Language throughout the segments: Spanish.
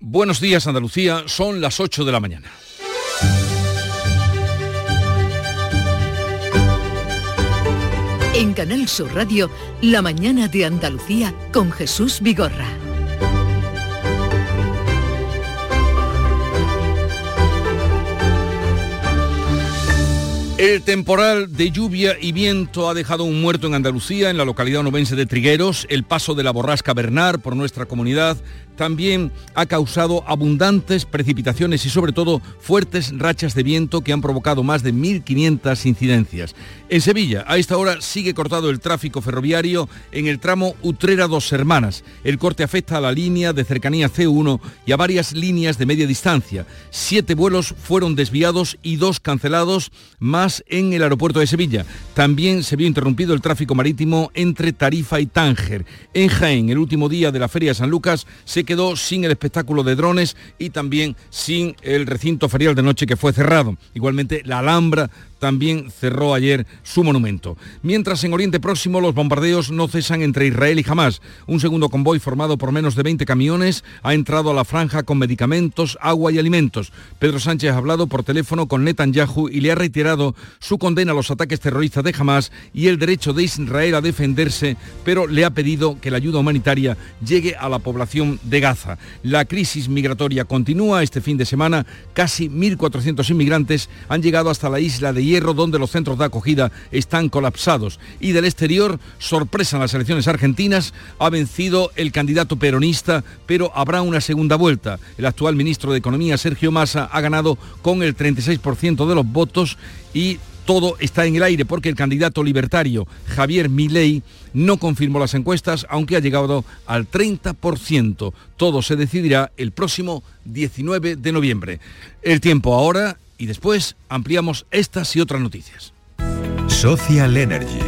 Buenos días Andalucía, son las 8 de la mañana. En Canal Sur Radio, La mañana de Andalucía con Jesús Vigorra. El temporal de lluvia y viento ha dejado un muerto en Andalucía, en la localidad novense de Trigueros. El paso de la borrasca Bernard por nuestra comunidad también ha causado abundantes precipitaciones y sobre todo fuertes rachas de viento que han provocado más de 1.500 incidencias. En Sevilla, a esta hora sigue cortado el tráfico ferroviario en el tramo Utrera-Dos Hermanas. El corte afecta a la línea de cercanía C1 y a varias líneas de media distancia. Siete vuelos fueron desviados y dos cancelados, más en el aeropuerto de Sevilla. También se vio interrumpido el tráfico marítimo entre Tarifa y Tánger. En Jaén, el último día de la Feria de San Lucas, se quedó sin el espectáculo de drones y también sin el recinto ferial de noche que fue cerrado. Igualmente, la Alhambra también cerró ayer su monumento. Mientras en Oriente Próximo los bombardeos no cesan entre Israel y Hamas. Un segundo convoy formado por menos de 20 camiones ha entrado a la franja con medicamentos, agua y alimentos. Pedro Sánchez ha hablado por teléfono con Netanyahu y le ha reiterado su condena a los ataques terroristas de Hamas y el derecho de Israel a defenderse, pero le ha pedido que la ayuda humanitaria llegue a la población de Gaza. La crisis migratoria continúa. Este fin de semana casi 1.400 inmigrantes han llegado hasta la isla de Hierro, donde los centros de acogida están colapsados. Y del exterior, sorpresa en las elecciones argentinas, ha vencido el candidato peronista, pero habrá una segunda vuelta. El actual ministro de Economía, Sergio Massa, ha ganado con el 36% de los votos y todo está en el aire porque el candidato libertario Javier Milei no confirmó las encuestas, aunque ha llegado al 30%. Todo se decidirá el próximo 19 de noviembre. El tiempo ahora y después ampliamos estas y otras noticias. Social Energy.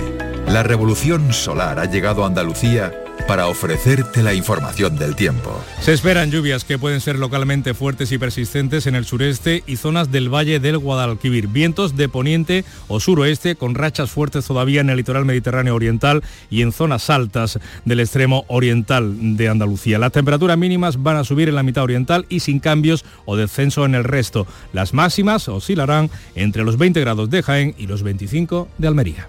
La revolución solar ha llegado a Andalucía para ofrecerte la información del tiempo. Se esperan lluvias que pueden ser localmente fuertes y persistentes en el sureste y zonas del valle del Guadalquivir. Vientos de poniente o suroeste con rachas fuertes todavía en el litoral mediterráneo oriental y en zonas altas del extremo oriental de Andalucía. Las temperaturas mínimas van a subir en la mitad oriental y sin cambios o descenso en el resto. Las máximas oscilarán entre los 20 grados de Jaén y los 25 de Almería.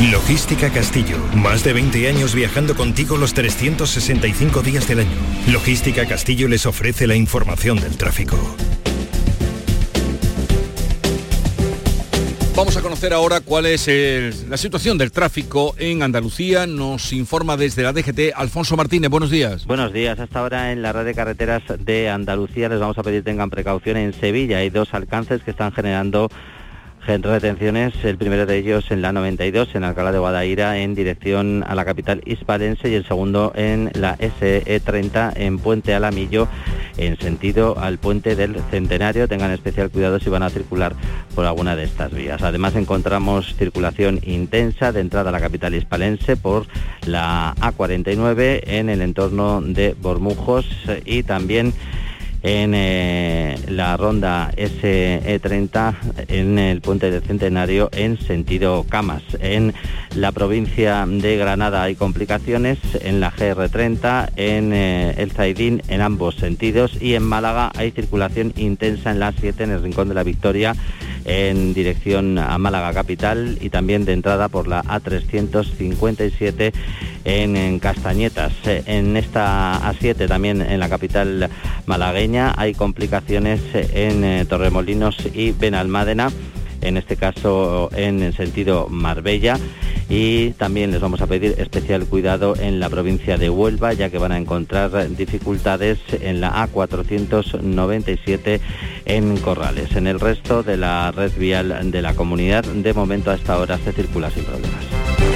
Logística Castillo. Más de 20 años viajando contigo los 365 días del año. Logística Castillo les ofrece la información del tráfico. Vamos a conocer ahora cuál es el- la situación del tráfico en Andalucía. Nos informa desde la DGT Alfonso Martínez. Buenos días. Buenos días. Hasta ahora en la red de carreteras de Andalucía les vamos a pedir tengan precaución. En Sevilla hay dos alcances que están generando gen- retenciones. El primero de ellos en la 92, en Alcalá de Guadaira, en dirección a la capital hispalense, y el segundo en la SE30, en Puente Alamillo, en sentido al puente del Centenario. Tengan especial cuidado si van a circular por alguna de estas vías. Además encontramos circulación intensa de entrada a la capital hispalense por la A49 en el entorno de Bormujos y también en eh, la ronda SE30 en el puente del Centenario en sentido Camas. En la provincia de Granada hay complicaciones en la GR30, en eh, el Zaidín en ambos sentidos y en Málaga hay circulación intensa en la 7 en el Rincón de la Victoria en dirección a Málaga capital y también de entrada por la A357 en, en Castañetas. Eh, En esta A7 también en la capital malagueña hay complicaciones en eh, Torremolinos y Benalmádena en este caso en el sentido Marbella y también les vamos a pedir especial cuidado en la provincia de Huelva ya que van a encontrar dificultades en la A497 en Corrales. En el resto de la red vial de la comunidad de momento a esta hora se circula sin problemas.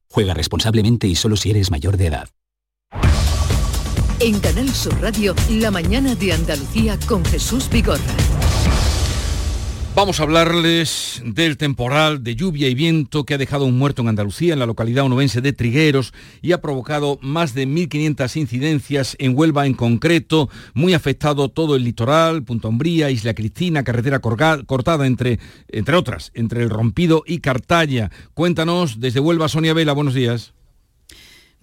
Juega responsablemente y solo si eres mayor de edad. En Canal Sur Radio, la mañana de Andalucía con Jesús Vigorra. Vamos a hablarles del temporal de lluvia y viento que ha dejado un muerto en Andalucía, en la localidad onubense de Trigueros, y ha provocado más de 1.500 incidencias en Huelva en concreto, muy afectado todo el litoral, Punta Umbría, Isla Cristina, carretera cortada entre, entre otras, entre el Rompido y Cartaya. Cuéntanos desde Huelva, Sonia Vela, buenos días.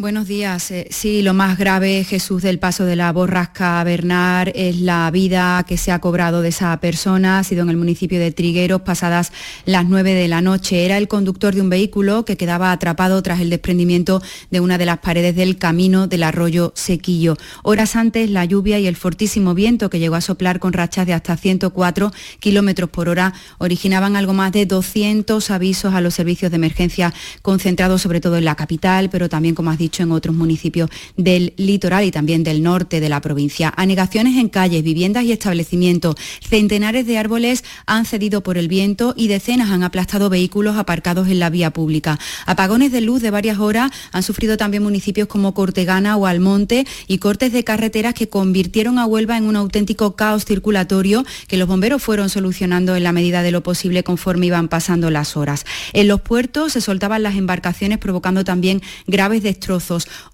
Buenos días. Eh, sí, lo más grave, Jesús, del paso de la borrasca Bernard es la vida que se ha cobrado de esa persona. Ha sido en el municipio de Trigueros pasadas las 9 de la noche. Era el conductor de un vehículo que quedaba atrapado tras el desprendimiento de una de las paredes del camino del arroyo Sequillo. Horas antes, la lluvia y el fortísimo viento que llegó a soplar con rachas de hasta 104 kilómetros por hora originaban algo más de 200 avisos a los servicios de emergencia concentrados sobre todo en la capital, pero también, como has dicho, en otros municipios del litoral y también del norte de la provincia. Anegaciones en calles, viviendas y establecimientos. Centenares de árboles han cedido por el viento y decenas han aplastado vehículos aparcados en la vía pública. Apagones de luz de varias horas han sufrido también municipios como Cortegana o Almonte y cortes de carreteras que convirtieron a Huelva en un auténtico caos circulatorio que los bomberos fueron solucionando en la medida de lo posible conforme iban pasando las horas. En los puertos se soltaban las embarcaciones provocando también graves destrozos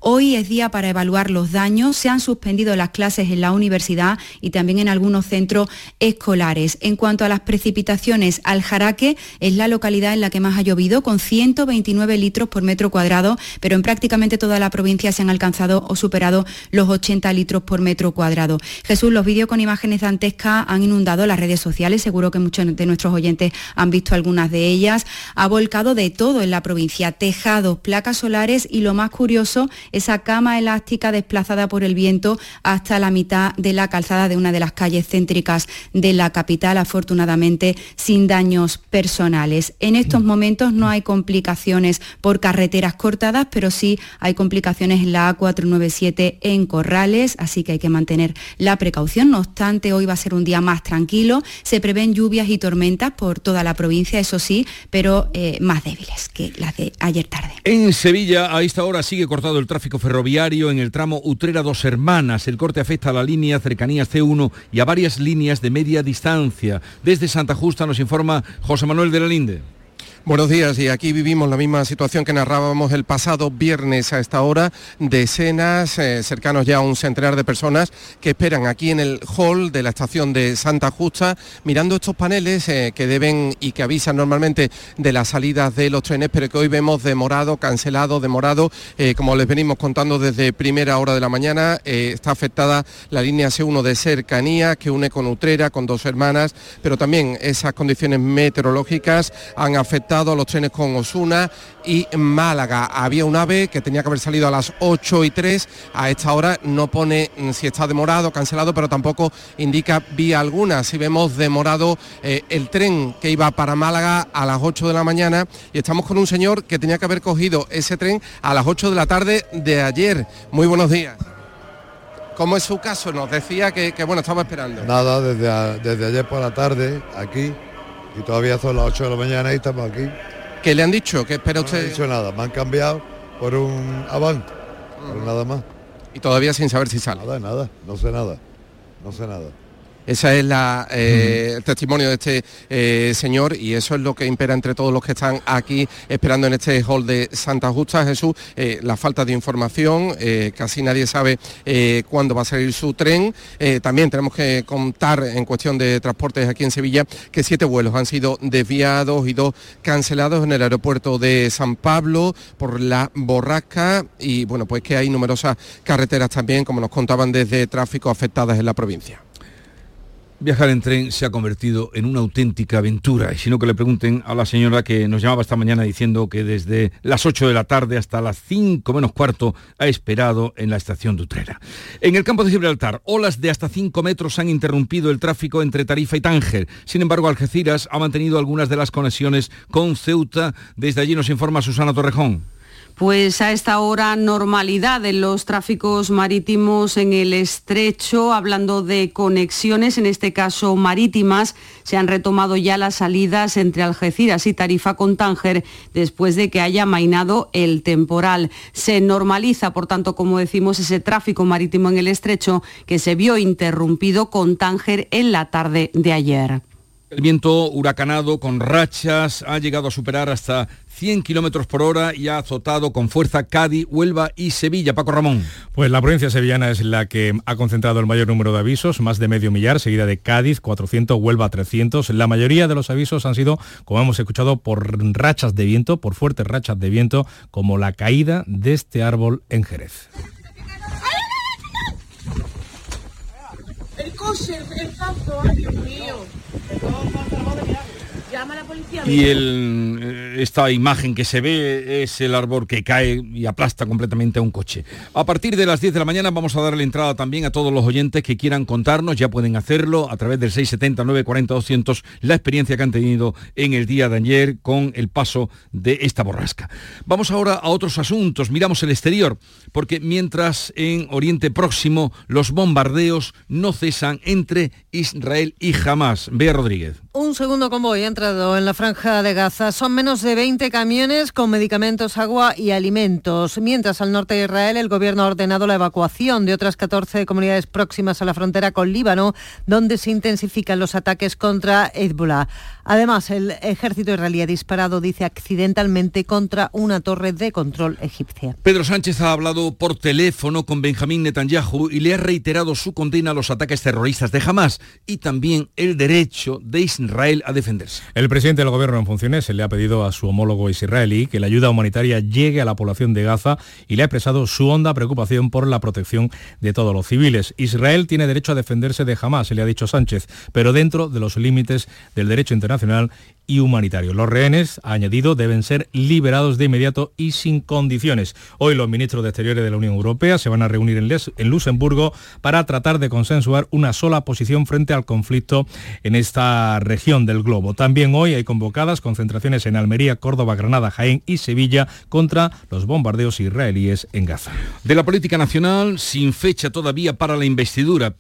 Hoy es día para evaluar los daños. Se han suspendido las clases en la universidad y también en algunos centros escolares. En cuanto a las precipitaciones, Aljaraque es la localidad en la que más ha llovido, con 129 litros por metro cuadrado, pero en prácticamente toda la provincia se han alcanzado o superado los 80 litros por metro cuadrado. Jesús, los vídeos con imágenes dantescas han inundado las redes sociales, seguro que muchos de nuestros oyentes han visto algunas de ellas. Ha volcado de todo en la provincia, tejados, placas solares y lo más curioso esa cama elástica desplazada por el viento hasta la mitad de la calzada de una de las calles céntricas de la capital, afortunadamente sin daños personales. En estos momentos no hay complicaciones por carreteras cortadas, pero sí hay complicaciones en la A497 en Corrales, así que hay que mantener la precaución. No obstante, hoy va a ser un día más tranquilo. Se prevén lluvias y tormentas por toda la provincia, eso sí, pero eh, más débiles que las de ayer tarde. En Sevilla, a esta hora sigue cortado el tráfico ferroviario en el tramo Utrera Dos Hermanas. El corte afecta a la línea cercanías C1 y a varias líneas de media distancia. Desde Santa Justa nos informa José Manuel de la Linde. Buenos días y aquí vivimos la misma situación que narrábamos el pasado viernes a esta hora, decenas, eh, cercanos ya a un centenar de personas que esperan aquí en el hall de la estación de Santa Justa, mirando estos paneles eh, que deben y que avisan normalmente de las salidas de los trenes, pero que hoy vemos demorado, cancelado, demorado, eh, como les venimos contando desde primera hora de la mañana, está afectada la línea C1 de cercanía que une con Utrera, con dos hermanas, pero también esas condiciones meteorológicas han afectado a los trenes con Osuna y Málaga. Había un AVE que tenía que haber salido a las 8 y 3, a esta hora no pone mm, si está demorado, cancelado, pero tampoco indica vía alguna. Si vemos demorado eh, el tren que iba para Málaga a las 8 de la mañana y estamos con un señor que tenía que haber cogido ese tren a las 8 de la tarde de ayer. Muy buenos días. ¿Cómo es su caso? Nos decía que, bueno, estaba esperando. Nada, desde, desde ayer por la tarde, aquí, y todavía son las 8 de la mañana y estamos aquí. ¿Qué le han dicho? ¿Qué espera usted? No han dicho nada, me han cambiado por un Avant, nada más. Y todavía sin saber si sale. Nada, nada, no sé nada, no sé nada. Ese es la, eh, el testimonio de este eh, señor y eso es lo que impera entre todos los que están aquí esperando en este hall de Santa Justa, Jesús, eh, la falta de información, casi nadie sabe cuándo va a salir su tren. también tenemos que contar en cuestión de transportes aquí en Sevilla que siete vuelos han sido desviados y dos cancelados en el aeropuerto de San Pablo por la borrasca y bueno, pues que hay numerosas carreteras también, como nos contaban desde tráfico afectadas en la provincia. Viajar en tren se ha convertido en una auténtica aventura y si no que le pregunten a la señora que nos llamaba esta mañana diciendo que desde las 8 de la tarde hasta las 5 menos cuarto ha esperado en la estación de Utrera. En el campo de Gibraltar, olas de hasta 5 metros han interrumpido el tráfico entre Tarifa y Tánger. Sin embargo, Algeciras ha mantenido algunas de las conexiones con Ceuta. Desde allí nos informa Susana Torrejón. Pues a esta hora normalidad en los tráficos marítimos en el estrecho, hablando de conexiones, en este caso marítimas, se han retomado ya las salidas entre Algeciras y Tarifa con Tánger después de que haya mainado el temporal. Se normaliza, por tanto, como decimos, ese tráfico marítimo en el estrecho que se vio interrumpido con Tánger en la tarde de ayer. El viento huracanado con rachas ha llegado a superar hasta 100 kilómetros por hora y ha azotado con fuerza Cádiz, Huelva y Sevilla. Paco Ramón. Pues la provincia sevillana es la que ha concentrado el mayor número de avisos, más de medio millar, seguida de Cádiz, 400, Huelva, 300. La mayoría de los avisos han sido, como hemos escuchado, por rachas de viento, por fuertes rachas de viento, como la caída de este árbol en Jerez. El coche, el paso, ay Dios mío. どうも Y el, eh, esta imagen que se ve es el árbol que cae y aplasta completamente a un coche. A partir de las 10 de la mañana vamos a darle entrada también a todos los oyentes que quieran contarnos, ya pueden hacerlo a través del 670 940 200 la experiencia que han tenido en el día de ayer con el paso de esta borrasca. Vamos ahora a otros asuntos, miramos el exterior, porque mientras en Oriente Próximo los bombardeos no cesan entre Israel y Hamas. Bea Rodríguez. Un segundo convoy ha entrado en la franja de Gaza. Son menos de 20 camiones con medicamentos, agua y alimentos. Mientras al norte de Israel el gobierno ha ordenado la evacuación de otras 14 comunidades próximas a la frontera con Líbano, donde se intensifican los ataques contra Hezbollah. Además, el ejército israelí ha disparado, dice, accidentalmente contra una torre de control egipcia. Pedro Sánchez ha hablado por teléfono con Benjamín Netanyahu y le ha reiterado su condena a los ataques terroristas de Hamas y también el derecho de Israel a defenderse. El presidente del gobierno en funciones le ha pedido a su homólogo israelí que la ayuda humanitaria llegue a la población de Gaza y le ha expresado su honda preocupación por la protección de todos los civiles. Israel tiene derecho a defenderse de Hamas, le ha dicho Sánchez, pero dentro de los límites del derecho internacional nacional y humanitario. Los rehenes, ha añadido, deben ser liberados de inmediato y sin condiciones. Hoy los ministros de Exteriores de la Unión Europea se van a reunir en, en Luxemburgo para tratar de consensuar una sola posición frente al conflicto en esta región del globo. También hoy hay convocadas concentraciones en Almería, Córdoba, Granada, Jaén y Sevilla contra los bombardeos israelíes en Gaza. De la política nacional, sin fecha todavía para la investidura,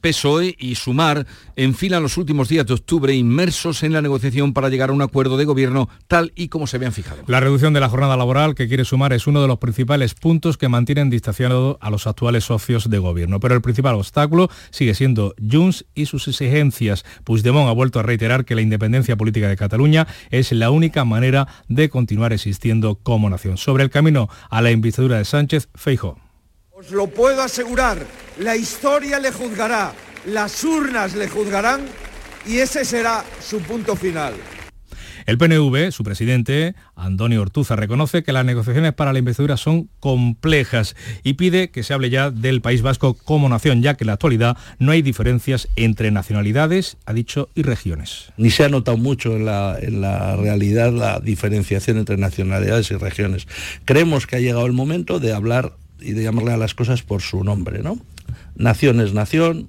PSOE y Sumar enfilan los últimos días de octubre inmersos en la negociación para llegar a un acuerdo de gobierno tal y como se habían fijado. La reducción de la jornada laboral que quiere sumar es uno de los principales puntos que mantienen distanciado a los actuales socios de gobierno. Pero el principal obstáculo sigue siendo Junts y sus exigencias. Puigdemont ha vuelto a reiterar que la independencia política de Cataluña es la única manera de continuar existiendo como nación. Sobre el camino a la investidura de Sánchez, Feijo. Os lo puedo asegurar, la historia le juzgará, las urnas le juzgarán y ese será su punto final. El PNV, su presidente, Antonio Ortuza, reconoce que las negociaciones para la investidura son complejas y pide que se hable ya del País Vasco como nación, ya que en la actualidad no hay diferencias entre nacionalidades, ha dicho, y regiones. Ni se ha notado mucho en la, en la realidad la diferenciación entre nacionalidades y regiones. Creemos que ha llegado el momento de hablar y de llamarle a las cosas por su nombre, ¿no? Nación es nación,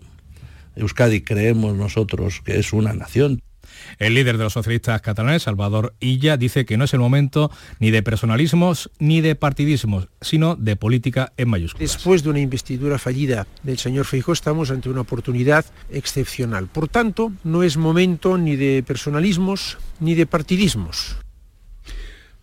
Euskadi creemos nosotros que es una nación. El líder de los socialistas catalanes, Salvador Illa, dice que no es el momento ni de personalismos ni de partidismos, sino de política en mayúsculas. Después de una investidura fallida del señor Feijóo estamos ante una oportunidad excepcional. Por tanto, no es momento ni de personalismos ni de partidismos.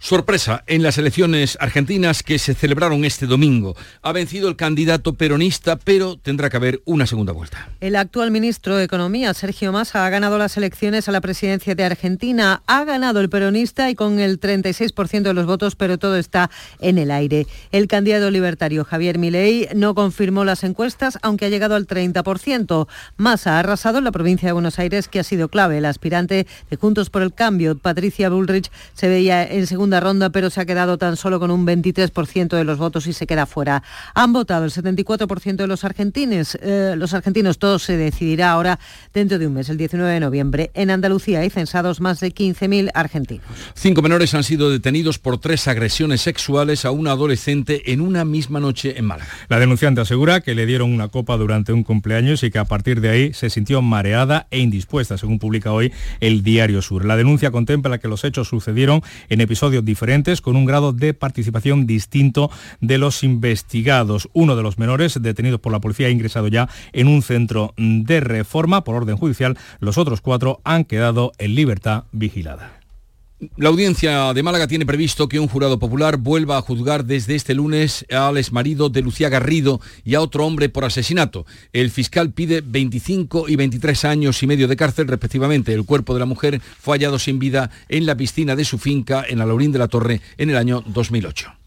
Sorpresa en las elecciones argentinas que se celebraron este domingo. Ha vencido el candidato peronista, pero tendrá que haber una segunda vuelta. El actual ministro de Economía, Sergio Massa, ha ganado las elecciones a la presidencia de Argentina. Ha ganado el peronista y con el 36% de los votos, pero todo está en el aire. El candidato libertario Javier Milei no confirmó las encuestas, aunque ha llegado al 30%. Massa ha arrasado en la provincia de Buenos Aires, que ha sido clave. El aspirante de Juntos por el Cambio, Patricia Bullrich, se veía en segunda segunda ronda, pero se ha quedado tan solo con un 23% de los votos y se queda fuera. Han votado el 74% de los argentinos. Eh, los argentinos, todo se decidirá ahora dentro de un mes, el 19 de noviembre. En Andalucía hay censados más de 15.000 argentinos. Cinco menores han sido detenidos por tres agresiones sexuales a una adolescente en una misma noche en Málaga. La denunciante asegura que le dieron una copa durante un cumpleaños y que a partir de ahí se sintió mareada e indispuesta, según publica hoy el Diario Sur. La denuncia contempla que los hechos sucedieron en episodios diferentes con un grado de participación distinto de los investigados. Uno de los menores detenidos por la policía ha ingresado ya en un centro de reforma por orden judicial. Los otros cuatro han quedado en libertad vigilada. La audiencia de Málaga tiene previsto que un jurado popular vuelva a juzgar desde este lunes al exmarido de Lucía Garrido y a otro hombre por asesinato. El fiscal pide 25 y 23 años y medio de cárcel respectivamente. El cuerpo de la mujer fue hallado sin vida en la piscina de su finca en Alaurín de la Torre en el año 2008.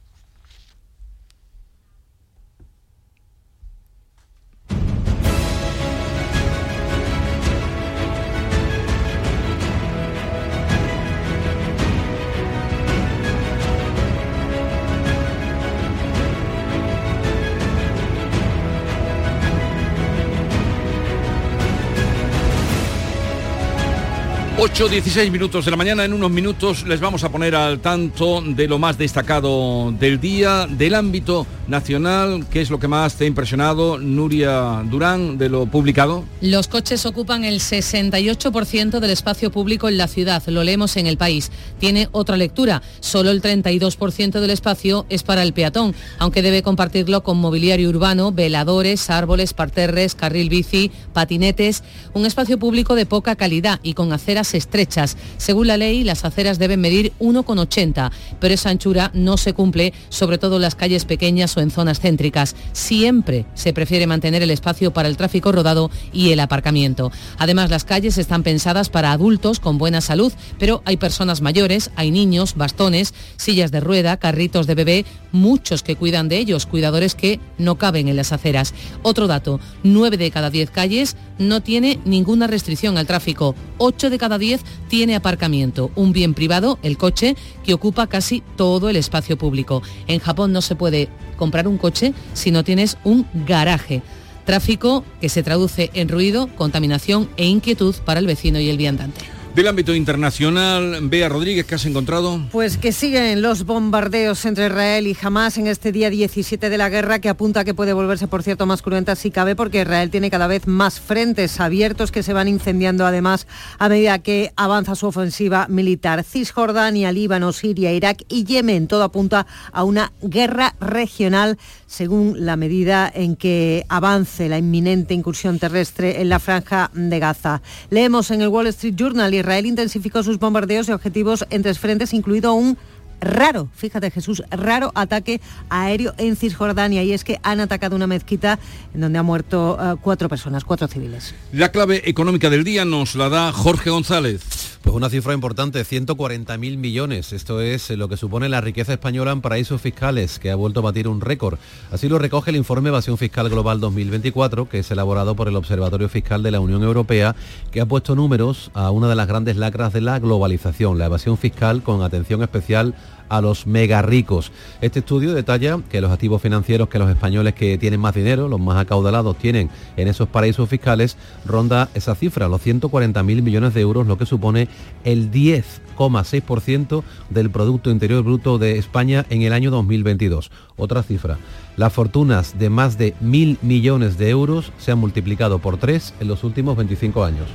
8, 16 minutos de la mañana. En unos minutos les vamos a poner al tanto de lo más destacado del día, del ámbito nacional. ¿Qué es lo que más te ha impresionado, Nuria Durán, de lo publicado? Los coches ocupan el 68% del espacio público en la ciudad. Lo leemos en el país. Tiene otra lectura. Solo el 32% del espacio es para el peatón, aunque debe compartirlo con mobiliario urbano, veladores, árboles, parterres, carril bici, patinetes. Un espacio público de poca calidad y con aceras estrechas. Según la ley, las aceras deben medir 1,80, pero esa anchura no se cumple, sobre todo en las calles pequeñas en zonas céntricas. Siempre se prefiere mantener el espacio para el tráfico rodado y el aparcamiento. Además, las calles están pensadas para adultos con buena salud, pero hay personas mayores, hay niños, bastones, sillas de rueda, carritos de bebé, muchos que cuidan de ellos, cuidadores que no caben en las aceras. Otro dato, 9 de cada 10 calles no tiene ninguna restricción al tráfico, 8 de cada 10 tiene aparcamiento, un bien privado, el coche, que ocupa casi todo el espacio público. En Japón no se puede comprar un coche si no tienes un garaje. Tráfico que se traduce en ruido, contaminación e inquietud para el vecino y el viandante. Del ámbito internacional, Bea Rodríguez, ¿qué has encontrado? Pues que siguen los bombardeos entre Israel y Hamas en este día 17 de la guerra que apunta a que puede volverse, por cierto, más cruenta si cabe porque Israel tiene cada vez más frentes abiertos que se van incendiando además a medida que avanza su ofensiva militar. Cisjordania, Líbano, Siria, Irak y Yemen, todo apunta a una guerra regional según la medida en que avance la inminente incursión terrestre en la franja de Gaza. Leemos en el Wall Street Journal, Israel intensificó sus bombardeos de objetivos en tres frentes, incluido un raro, fíjate Jesús, raro ataque aéreo en Cisjordania y es que han atacado una mezquita en donde han muerto uh, cuatro personas, cuatro civiles. La clave económica del día nos la da Jorge González. Pues una cifra importante, 140.000 millones. Esto es lo que supone la riqueza española en paraísos fiscales, que ha vuelto a batir un récord. Así lo recoge el informe Evasión Fiscal Global 2024, que es elaborado por el Observatorio Fiscal de la Unión Europea, que ha puesto números a una de las grandes lacras de la globalización, la evasión fiscal con atención especial los mega ricos. Este estudio detalla que los activos financieros que los españoles que tienen más dinero, los más acaudalados, tienen en esos paraísos fiscales, ronda esa cifra, los 140.000 millones de euros, lo que supone el 10,6% del Producto Interior Bruto de España en el año 2022. Otra cifra, las fortunas de más de mil millones de euros se han multiplicado por tres en los últimos 25 años.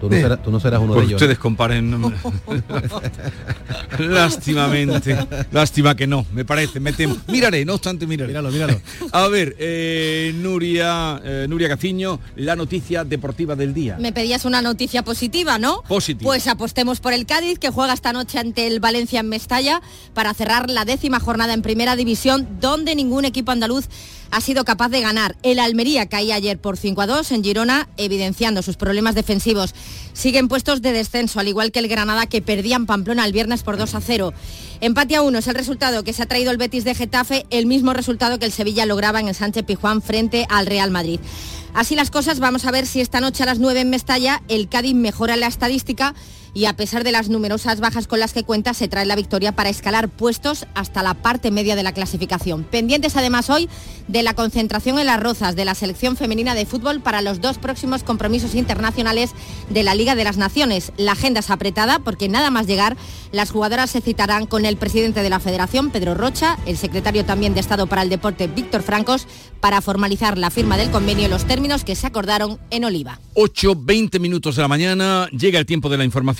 Tú no, serás, tú no serás uno Pues de ellos. ustedes comparen. Lástimamente. Lástima que no, me parece. Me temo. Miraré, no obstante, miraré. Míralo, míralo. A ver, eh, Nuria, eh, Nuria Gaciño, la noticia deportiva del día. Me pedías una noticia positiva, ¿no? Positiva. Pues apostemos por el Cádiz, que juega esta noche ante el Valencia en Mestalla para cerrar la décima jornada en Primera División, donde ningún equipo andaluz ha sido capaz de ganar. El Almería caía ayer por 5 a 2 en Girona, evidenciando sus problemas defensivos. Siguen puestos de descenso, al igual que el Granada, que perdían Pamplona el viernes por 2 a 0. Empate a 1 es el resultado que se ha traído el Betis de Getafe, el mismo resultado que el Sevilla lograba en el Sánchez Pijuán frente al Real Madrid. Así las cosas, vamos a ver si esta noche a las 9 en Mestalla el Cádiz mejora la estadística y a pesar de las numerosas bajas con las que cuenta, se trae la victoria para escalar puestos hasta la parte media de la clasificación. Pendientes además hoy de la concentración en las rozas de la selección femenina de fútbol para los dos próximos compromisos internacionales de la Liga de las Naciones. La agenda es apretada porque nada más llegar, las jugadoras se citarán con el presidente de la Federación, Pedro Rocha, el secretario también de Estado para el Deporte, Víctor Francos, para formalizar la firma del convenio y los términos que se acordaron en Oliva. 8, 20 minutos de la mañana, llega el tiempo de la información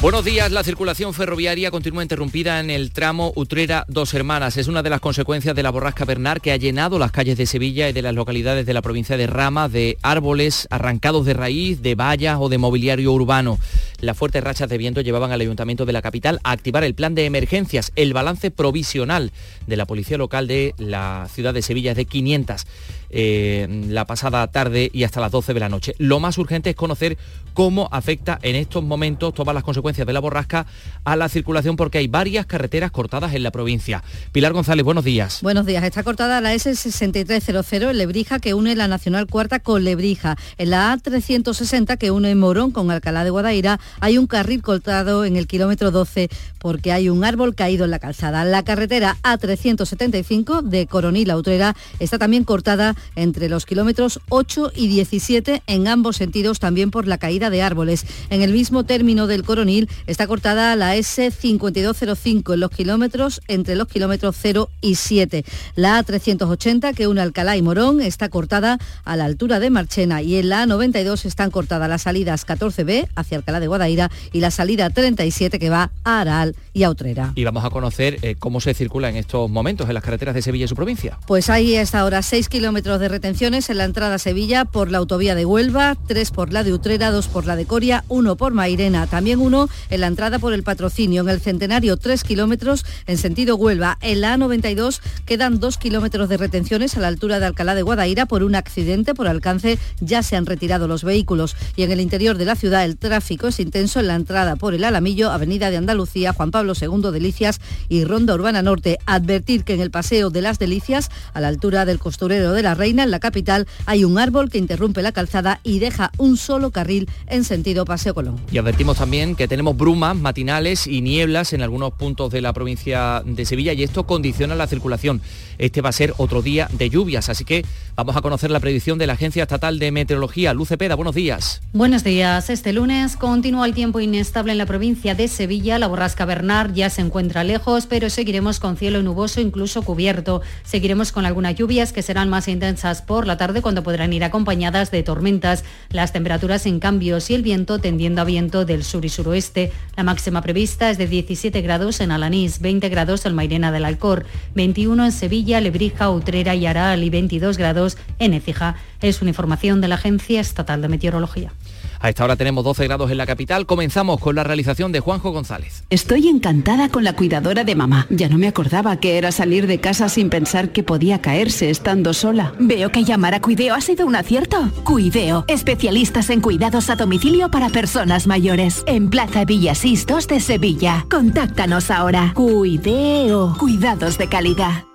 Buenos días. La circulación ferroviaria continúa interrumpida en el tramo Utrera Dos Hermanas. Es una de las consecuencias de la borrasca Bernard que ha llenado las calles de Sevilla y de las localidades de la provincia de Rama de árboles arrancados de raíz, de vallas o de mobiliario urbano. Las fuertes rachas de viento llevaban al ayuntamiento de la capital a activar el plan de emergencias. El balance provisional de la policía local de la ciudad de Sevilla es de 500 eh, la pasada tarde y hasta las 12 de la noche. Lo más urgente es conocer cómo afecta en estos momentos todas las consecuencias de la borrasca a la circulación porque hay varias carreteras cortadas en la provincia. Pilar González, buenos días. Buenos días. Está cortada la S6300 en Lebrija que une la Nacional Cuarta con Lebrija. En la A360 que une Morón con Alcalá de Guadaira hay un carril cortado en el kilómetro 12 porque hay un árbol caído en la calzada. La carretera A375 de Coronil a Utrera está también cortada entre los kilómetros 8 y 17 en ambos sentidos también por la caída de árboles. En el mismo término del Coronil está cortada la S5205 en los kilómetros entre los kilómetros 0 y 7. La A380 que une Alcalá y Morón está cortada a la altura de Marchena y en la A92 están cortadas las salidas 14B hacia Alcalá de Guadaira y la salida 37 que va a Aral y a Utrera. Y vamos a conocer eh, cómo se circula en estos momentos en las carreteras de Sevilla y su provincia. Pues hay hasta ahora 6 kilómetros de retenciones en la entrada a Sevilla por la autovía de Huelva, 3 por la de Utrera, 2 por la de Coria, 1 por Mairena, también uno en la entrada por el patrocinio. En el Centenario 3 kilómetros en sentido Huelva. En la A92 quedan 2 kilómetros de retenciones a la altura de Alcalá de Guadaira por un accidente por alcance. Ya se han retirado los vehículos y en el interior de la ciudad el tráfico es intenso en la entrada por el Alamillo, Avenida de Andalucía, Juan Pablo II Delicias y Ronda Urbana Norte. Advertir que en el Paseo de las Delicias, a la altura del costurero de la Reina, en la capital, hay un árbol que interrumpe la calzada y deja un solo carril en sentido Paseo Colón. Y advertimos también que tenemos brumas matinales y nieblas en algunos puntos de la provincia de Sevilla y esto condiciona la circulación. Este va a ser otro día de lluvias, así que vamos a conocer la predicción de la Agencia Estatal de Meteorología. Luce Peda, buenos días. Buenos días. Este lunes continúa el tiempo inestable en la provincia de Sevilla. La borrasca Bernard ya se encuentra lejos, pero seguiremos con cielo nuboso, incluso cubierto. Seguiremos con algunas lluvias que serán más intensas por la tarde cuando podrán ir acompañadas de tormentas. Las temperaturas en cambios y el viento tendiendo a viento del sur y suroeste. La máxima prevista es de 17 grados en Alanís, 20 grados en Mairena del Alcor, 21 en Sevilla, Lebrija, Utrera y Aral y 22 grados en Écija. Es una información de la Agencia Estatal de Meteorología. A esta hora tenemos 12 grados en la capital. Comenzamos con la realización de Juanjo González. Estoy encantada con la cuidadora de mamá. Ya no me acordaba que era salir de casa sin pensar que podía caerse estando sola. Veo que llamar a Cuideo ha sido un acierto. Cuideo, especialistas en cuidados a domicilio para personas mayores. En Plaza Villasís 2 de Sevilla. Contáctanos ahora. Cuideo, cuidados de calidad.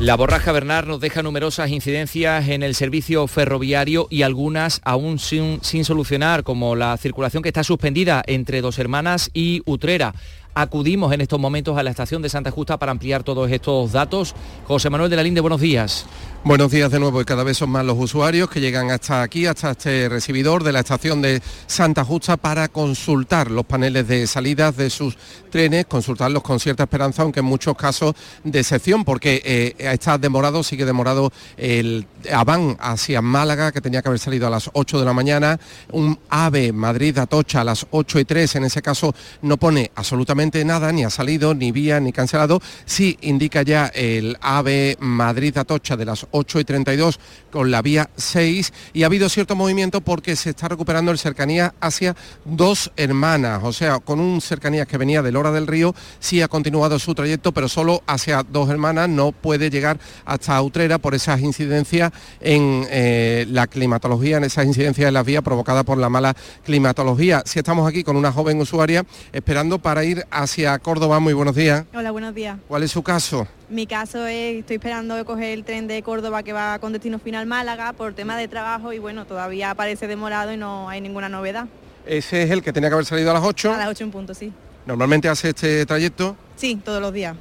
La borraja Bernard nos deja numerosas incidencias en el servicio ferroviario y algunas aún sin, sin, solucionar, como la circulación que está suspendida entre Dos Hermanas y Utrera. Acudimos en estos momentos a la estación de Santa Justa para ampliar todos estos datos. José Manuel de la Linde, buenos días. Buenos días de nuevo y cada vez son más los usuarios que llegan hasta aquí, hasta este recibidor de la estación de Santa Justa para consultar los paneles de salidas de sus trenes, consultarlos con cierta esperanza, aunque en muchos casos de excepción, porque eh, está demorado, sigue demorado el Aván hacia Málaga, que tenía que haber salido a las 8 de la mañana, un AVE Madrid-Atocha a las 8 y 3, en ese caso no pone absolutamente nada, ni ha salido, ni vía, ni cancelado. Sí indica ya el AVE Madrid-Atocha de las 8 y 32 con la vía 6 y ha habido cierto movimiento porque se está recuperando el cercanía hacia dos hermanas, o sea, con un cercanía que venía del Hora del Río, sí ha continuado su trayecto, pero solo hacia dos hermanas, no puede llegar hasta Utrera por esas incidencias en eh, la climatología, en esas incidencias de las vías provocadas por la mala climatología. Si estamos aquí con una joven usuaria esperando para ir hacia Córdoba, muy buenos días. Hola, buenos días. ¿Cuál es su caso? Mi caso es, estoy esperando coger el tren de Córdoba que va con destino final Málaga por tema de trabajo y bueno, todavía parece demorado y no hay ninguna novedad. Ese es el que tenía que haber salido a las 8. A las 8 en punto, sí. ¿Normalmente hace este trayecto? Sí, todos los días.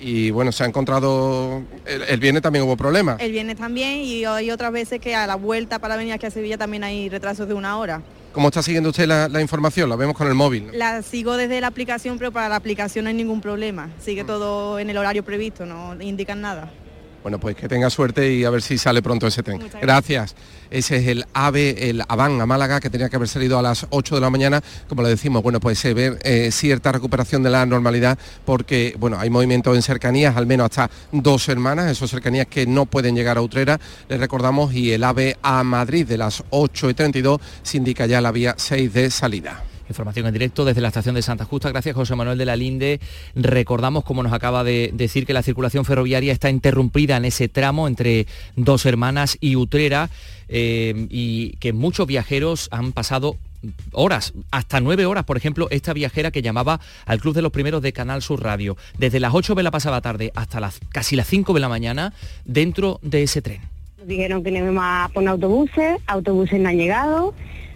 Y bueno, se ha encontrado, el, viernes también hubo problemas. El viernes también y hay otras veces que a la vuelta para venir aquí a Sevilla también hay retrasos de una hora. ¿Cómo está siguiendo usted la, información? La vemos con el móvil. La sigo desde la aplicación, pero para la aplicación no hay ningún problema. Sigue mm. todo en el horario previsto, no indican nada. Bueno, pues que tenga suerte y a ver si sale pronto ese tren. Gracias. Ese es el AVE, el Aván a Málaga, que tenía que haber salido a las 8 de la mañana. Como le decimos, bueno, pues se ve eh, cierta recuperación de la normalidad porque, bueno, hay movimientos en cercanías, al menos hasta dos hermanas, esos cercanías que no pueden llegar a Utrera, les recordamos, y el AVE a Madrid de las 8 y 32 se indica ya la vía 6 de salida. Información en directo desde la estación de Santa Justa. Gracias José Manuel de la Linde. Recordamos, como nos acaba de decir, que la circulación ferroviaria está interrumpida en ese tramo entre Dos Hermanas y Utrera eh, y que muchos viajeros han pasado horas, hasta nueve horas, por ejemplo, esta viajera que llamaba al Club de los Primeros de Canal Sur Radio, desde las 8 de la pasada tarde hasta casi las 5 de la mañana, dentro de ese tren. Dijeron que no íbamos a poner autobuses, autobuses no han llegado,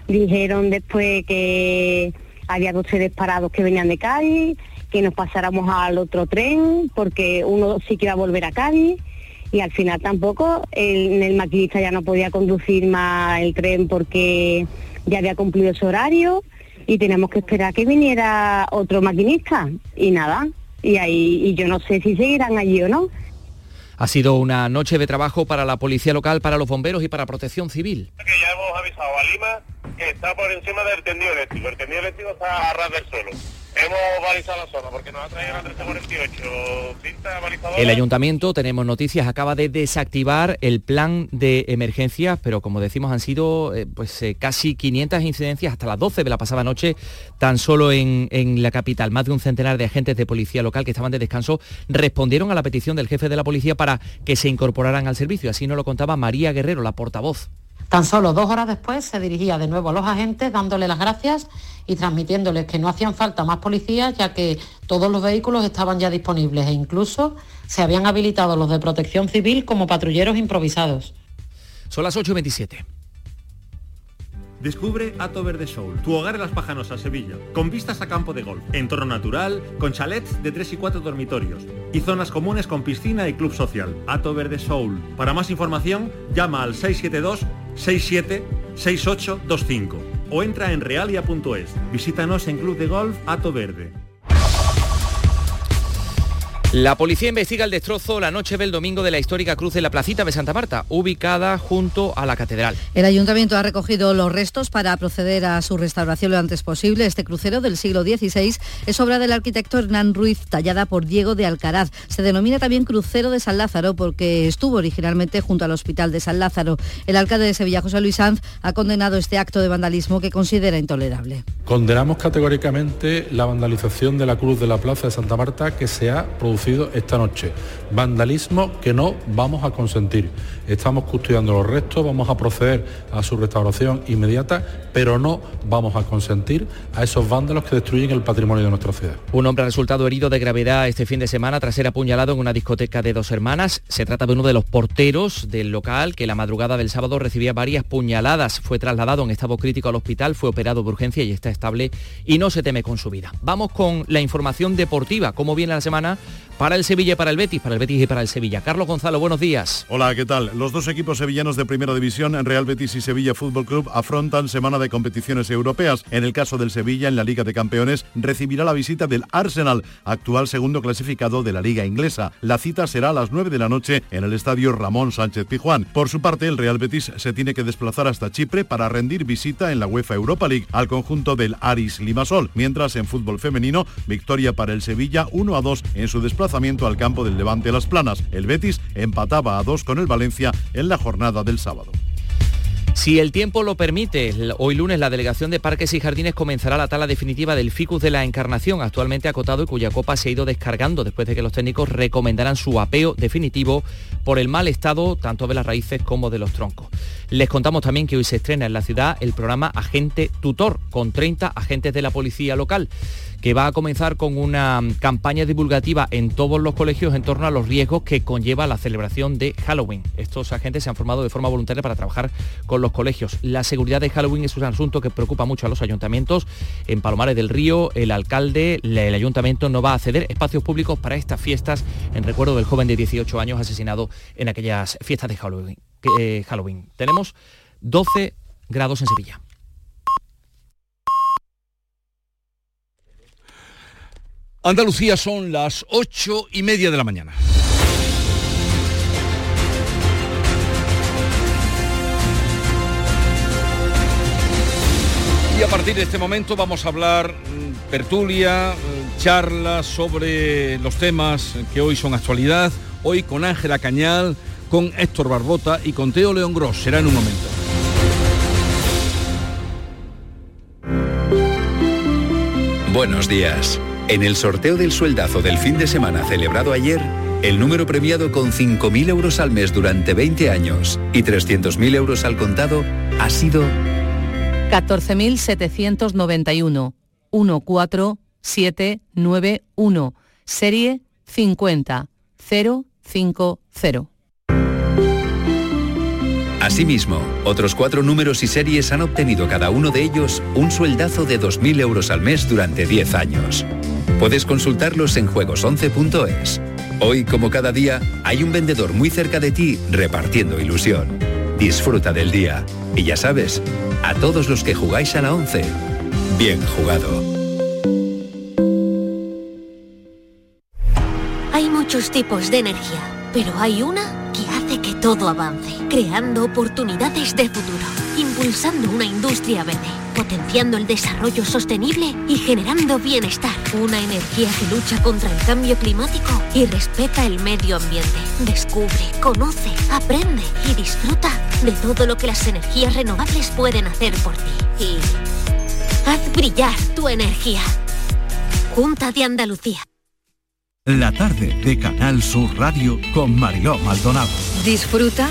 Dijeron después que había dos seres parados que venían de Cádiz, que nos pasáramos al otro tren, porque uno sí que iba a volver a Cádiz, y al final tampoco, el, el maquinista ya no podía conducir más el tren porque ya había cumplido su horario y teníamos que esperar que viniera otro maquinista y nada. Y ahí y yo no sé si seguirán allí o no. Ha sido una noche de trabajo para la policía local, para los bomberos y para protección civil. Que ya hemos avisado a Lima está por encima del tendido eléctrico. El tendido eléctrico está a ras del suelo. Hemos balizado la zona porque nos ha traído la 1348 cinta balizadora. El ayuntamiento, tenemos noticias, acaba de desactivar el plan de emergencias, pero como decimos han sido eh, pues eh, casi 500 incidencias hasta las 12 de la pasada noche, tan solo en, en la capital. Más de un centenar de agentes de policía local que estaban de descanso respondieron a la petición del jefe de la policía para que se incorporaran al servicio. Así nos lo contaba María Guerrero, la portavoz. Tan solo dos horas después se dirigía de nuevo a los agentes dándole las gracias y transmitiéndoles que no hacían falta más policías ya que todos los vehículos estaban ya disponibles e incluso se habían habilitado los de protección civil como patrulleros improvisados. Son las 8.27. Descubre Ato Verde Soul, tu hogar en las Pajanosas, Sevilla, con vistas a campo de golf, entorno natural, con chalets de 3 y 4 dormitorios y zonas comunes con piscina y club social. Ato Verde Soul. Para más información, llama al 672 67 6825 o entra en realia.es. Visítanos en Club de Golf Ato Verde. La policía investiga el destrozo la noche del domingo de la histórica cruz de la placita de Santa Marta, ubicada junto a la catedral. El ayuntamiento ha recogido los restos para proceder a su restauración lo antes posible. Este crucero del siglo XVI es obra del arquitecto Hernán Ruiz, tallada por Diego de Alcaraz. Se denomina también crucero de San Lázaro porque estuvo originalmente junto al Hospital de San Lázaro. El alcalde de Sevilla, José Luis Sanz, ha condenado este acto de vandalismo que considera intolerable. Condenamos categóricamente la vandalización de la cruz de la Plaza de Santa Marta que se ha producido esta noche. Vandalismo que no vamos a consentir. Estamos custodiando los restos, vamos a proceder a su restauración inmediata, pero no vamos a consentir a esos vándalos que destruyen el patrimonio de nuestra ciudad. Un hombre ha resultado herido de gravedad este fin de semana tras ser apuñalado en una discoteca de dos hermanas. Se trata de uno de los porteros del local que la madrugada del sábado recibía varias puñaladas. Fue trasladado en estado crítico al hospital, fue operado de urgencia y está estable y no se teme con su vida. Vamos con la información deportiva. ¿Cómo viene la semana para el Sevilla y para el Betis, para el Betis y para el Sevilla. Carlos Gonzalo, buenos días. Hola, ¿qué tal? Los dos equipos sevillanos de Primera División, Real Betis y Sevilla Fútbol Club, afrontan semana de competiciones europeas. En el caso del Sevilla, en la Liga de Campeones, recibirá la visita del Arsenal, actual segundo clasificado de la Liga Inglesa. La cita será a las 9 de la noche en el estadio Ramón Sánchez Pijuán. Por su parte, el Real Betis se tiene que desplazar hasta Chipre para rendir visita en la UEFA Europa League al conjunto del Aris Limasol, mientras en fútbol femenino, victoria para el Sevilla 1 a 2 en su desplazamiento al campo del Levante Las Planas. El Betis empataba a 2 con el Valencia en la jornada del sábado. Si el tiempo lo permite, hoy lunes la Delegación de Parques y Jardines comenzará la tala definitiva del ficus de la Encarnación, actualmente acotado y cuya copa se ha ido descargando después de que los técnicos recomendaran su apeo definitivo por el mal estado tanto de las raíces como de los troncos. Les contamos también que hoy se estrena en la ciudad el programa Agente Tutor, con 30 agentes de la policía local que va a comenzar con una campaña divulgativa en todos los colegios en torno a los riesgos que conlleva la celebración de Halloween. Estos agentes se han formado de forma voluntaria para trabajar con los colegios. La seguridad de Halloween es un asunto que preocupa mucho a los ayuntamientos. En Palomares del Río, el alcalde, el ayuntamiento no va a ceder espacios públicos para estas fiestas en recuerdo del joven de 18 años asesinado en aquellas fiestas de Halloween. Eh, Halloween. Tenemos 12 grados en Sevilla. Andalucía son las ocho y media de la mañana. Y a partir de este momento vamos a hablar mm, tertulia, mm, charlas sobre los temas que hoy son actualidad. Hoy con Ángela Cañal, con Héctor Barbota y con Teo León Gross. Será en un momento. Buenos días. En el sorteo del sueldazo del fin de semana celebrado ayer, el número premiado con 5.000 euros al mes durante 20 años y 300.000 euros al contado ha sido 14.791 14791 serie 50 050. Asimismo, otros cuatro números y series han obtenido cada uno de ellos un sueldazo de 2.000 euros al mes durante 10 años. Puedes consultarlos en juegos11.es. Hoy, como cada día, hay un vendedor muy cerca de ti repartiendo ilusión. Disfruta del día. Y ya sabes, a todos los que jugáis a la 11, bien jugado. Hay muchos tipos de energía, pero hay una que hace que todo avance, creando oportunidades de futuro, impulsando una industria verde, potenciando el desarrollo sostenible y generando bienestar. Una energía que lucha contra el cambio climático y respeta el medio ambiente. Descubre, conoce, aprende y disfruta de todo lo que las energías renovables pueden hacer por ti. Y haz brillar tu energía. Junta de Andalucía. La tarde de Canal Sur Radio con Mariló Maldonado. Disfruta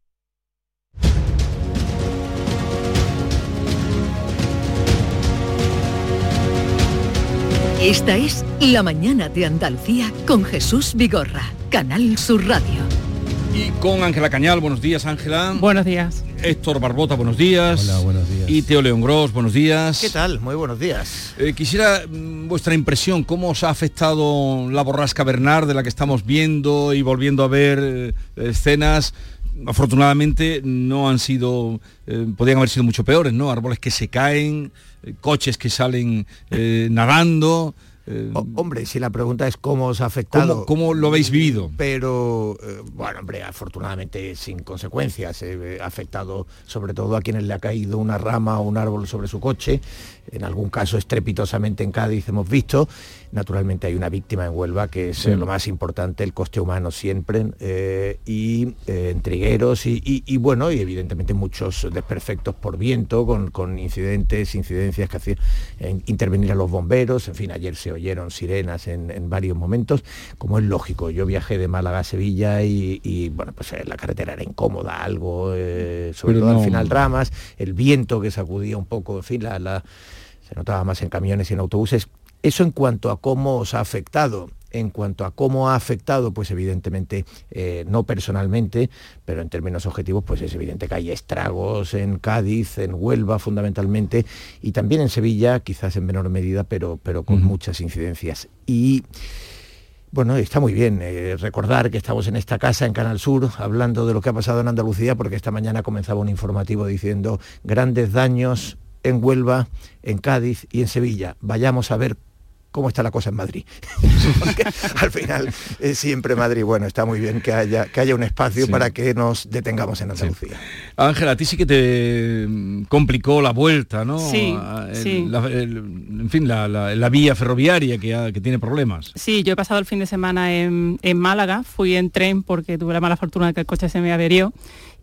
Esta es La Mañana de Andalucía con Jesús Vigorra, Canal Sur Radio. Y con Ángela Cañal, buenos días Ángela. Buenos días. Héctor Barbota, buenos días. Hola, buenos días. Y Teo León Gross, buenos días. ¿Qué tal? Muy buenos días. Eh, quisiera mm, vuestra impresión, ¿cómo os ha afectado la borrasca Bernard de la que estamos viendo y volviendo a ver eh, escenas? Afortunadamente no han sido, eh, podían haber sido mucho peores, ¿no? Árboles que se caen, eh, coches que salen eh, hombre, si la pregunta es cómo os ha afectado. ¿Cómo, lo habéis vivido? Pero, bueno, hombre, afortunadamente sin consecuencias. ha afectado sobre todo a quienes le ha caído una rama o un árbol sobre su coche. En algún caso estrepitosamente en Cádiz hemos visto Naturalmente hay una víctima en Huelva, que es eh, lo más importante, el coste humano siempre, eh, y eh, en trigueros, y, bueno, y evidentemente muchos desperfectos por viento, con, incidentes, incidencias que hacían intervenir a los bomberos, en fin, ayer se oyeron sirenas en, varios momentos, como es lógico, yo viajé de Málaga a Sevilla y, bueno, pues la carretera era incómoda, algo, sobre todo al final ramas, el viento que sacudía un poco, en fin, la, se notaba más en camiones y en autobuses, eso en cuanto a cómo os ha afectado. En cuanto a cómo ha afectado, pues evidentemente, eh, no personalmente, pero en términos objetivos, pues es evidente que hay estragos en Cádiz, en Huelva fundamentalmente, y también en Sevilla, quizás en menor medida, pero, pero con muchas incidencias. Y bueno, está muy bien eh, recordar que estamos en esta casa, en Canal Sur, hablando de lo que ha pasado en Andalucía, porque esta mañana comenzaba un informativo diciendo grandes daños en Huelva, en Cádiz y en Sevilla. Vayamos a ver cómo está la cosa en Madrid. al final es siempre Madrid. Bueno, está muy bien que haya, que haya un espacio para que nos detengamos en Andalucía. Ángela, a ti sí que te complicó la vuelta, ¿no? Sí, en fin, la, vía ferroviaria que, que, tiene problemas. Sí, yo he pasado el fin de semana en, en Málaga, fui en tren porque tuve la mala fortuna de que el coche se me averió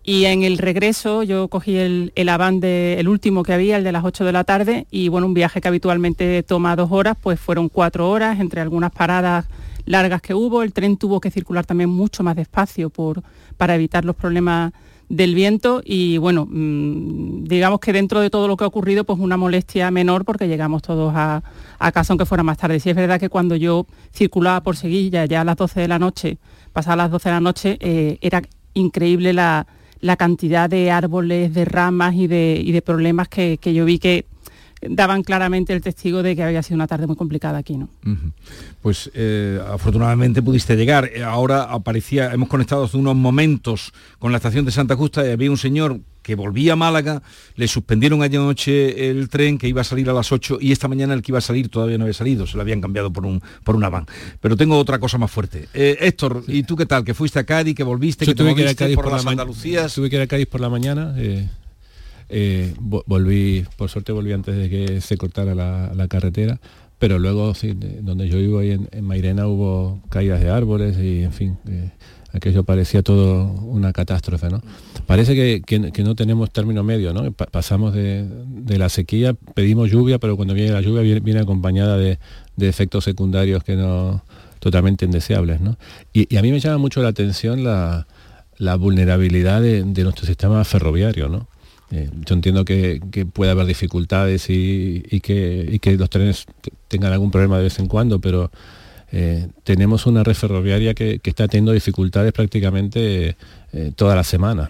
y en el regreso yo cogí el, el el último que había, el de las 8 de la tarde, y bueno, un viaje que habitualmente toma dos horas, pues fueron cuatro horas, entre algunas paradas largas que hubo. El tren tuvo que circular también mucho más despacio por, para evitar los problemas del viento y bueno, mm, digamos que dentro de todo lo que ha ocurrido, pues una molestia menor porque llegamos todos a, casa aunque fuera más tarde. Sí es verdad que cuando yo circulaba por Seguilla ya a las 12 de la noche, pasadas las 12 de la noche, eh, era increíble la, la cantidad de árboles, de ramas y de, y de problemas que, yo vi que daban claramente el testigo de que había sido una tarde muy complicada aquí, ¿no? Pues eh, afortunadamente pudiste llegar. Eh, ahora aparecía, hemos conectado hace unos momentos con la estación de Santa Justa y había un señor que volvía a Málaga, le suspendieron anoche el tren que iba a salir a las 8 y esta mañana el que iba a salir todavía no había salido, se lo habían cambiado por, un, por una van. Pero tengo otra cosa más fuerte. Eh, Héctor, ¿y tú qué tal? Que fuiste a Cádiz, que volviste, que tuve que ir a Cádiz por, las Andalucías. Tuve que ir a Cádiz por la mañana. Eh, eh, volví, por suerte volví antes de que se cortara la, carretera pero luego donde yo vivo ahí en, Mairena hubo caídas de árboles y en fin aquello parecía todo una catástrofe, ¿no? Parece que, no tenemos término medio, ¿no? pasamos de, la sequía, pedimos lluvia, pero cuando viene la lluvia viene, acompañada de, efectos secundarios que no totalmente indeseables, ¿no? Y, a mí me llama mucho la atención la, vulnerabilidad de, nuestro sistema ferroviario, ¿no? Eh, yo entiendo que, puede haber dificultades y, que, los trenes tengan algún problema de vez en cuando, pero eh, tenemos una red ferroviaria que, está teniendo dificultades prácticamente eh, todas las semanas.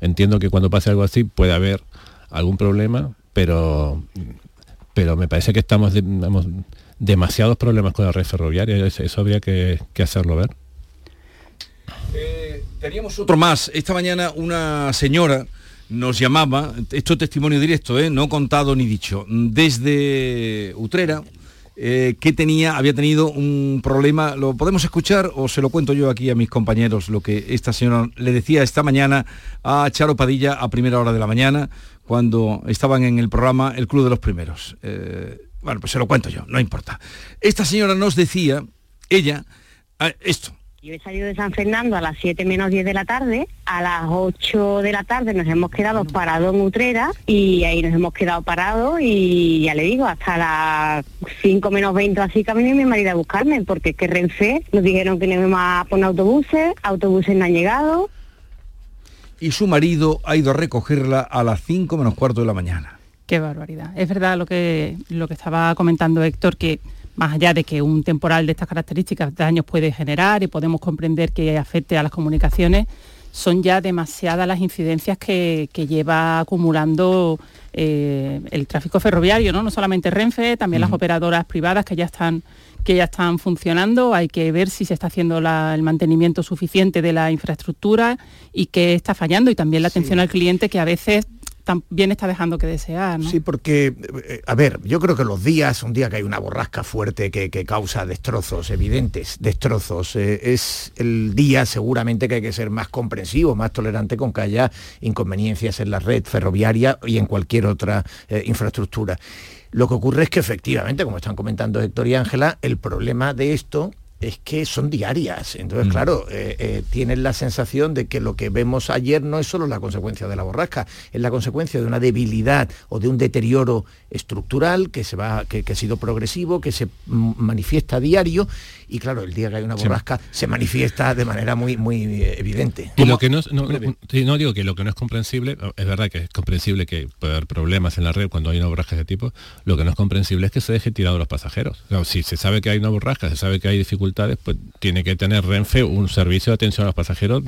Entiendo que cuando pase algo así puede haber algún problema, pero, pero me parece que estamos tenemos demasiados problemas con la red ferroviaria, eso, habría que, hacerlo ver. Teníamos otro más. Esta mañana una señora nos llamaba, esto es testimonio directo, no contado ni dicho, desde Utrera, eh, que tenía, había tenido un problema. ¿Lo podemos escuchar o se lo cuento yo aquí a mis compañeros lo que esta señora le decía esta mañana a Charo Padilla a primera hora de la mañana cuando estaban en el programa El Club de los Primeros? Eh, bueno, pues se lo cuento yo, no importa. Esta señora nos decía, ella, ah, esto, yo he salido de San Fernando a las 7 menos 10 de la tarde, a las 8 de la tarde nos hemos quedado parados en Utrera y ahí nos hemos quedado parados y ya le digo, hasta las 5 menos 20 así que venido mi marido a buscarme porque es que Renfe nos dijeron que no íbamos a poner autobuses, autobuses no han llegado. Y su marido ha ido a recogerla a las 5 menos cuarto de la mañana. Qué barbaridad. Es verdad lo que, lo que estaba comentando Héctor, que más allá de que un temporal de estas características daños puede generar y podemos comprender que afecte a las comunicaciones, son ya demasiadas las incidencias que, lleva acumulando eh, el tráfico ferroviario, ¿no? no solamente Renfe, también las operadoras privadas que ya están que ya están funcionando, hay que ver si se está haciendo el mantenimiento suficiente de la infraestructura y qué está fallando. Y también la atención al cliente que a veces también está dejando que desear. Sí, porque, eh, a ver, yo creo que los días, un día que hay una borrasca fuerte que, causa destrozos, evidentes destrozos, eh, es el día seguramente que hay que ser más comprensivo, más tolerante con que haya inconveniencias en la red ferroviaria y en cualquier otra eh, infraestructura. Lo que ocurre es que efectivamente, como están comentando Héctor y Ángela, el problema de esto es que son diarias. Entonces, mm. claro, eh, eh, tienen la sensación de que lo que vemos ayer no es solo la consecuencia de la borrasca, es la consecuencia de una debilidad o de un deterioro estructural que, se va, que, ha sido progresivo, que se manifiesta a diario y claro, el día que hay una borrasca se manifiesta de manera muy, muy evidente. Y lo que no, no, no, digo que lo que no es comprensible, es verdad que es comprensible que puede haber problemas en la red cuando hay una borrasca de este tipo, lo que no es comprensible es que se deje tirado los pasajeros. si se sabe que hay una borrasca, se sabe que hay dificultades, pues tiene que tener Renfe un servicio de atención a los pasajeros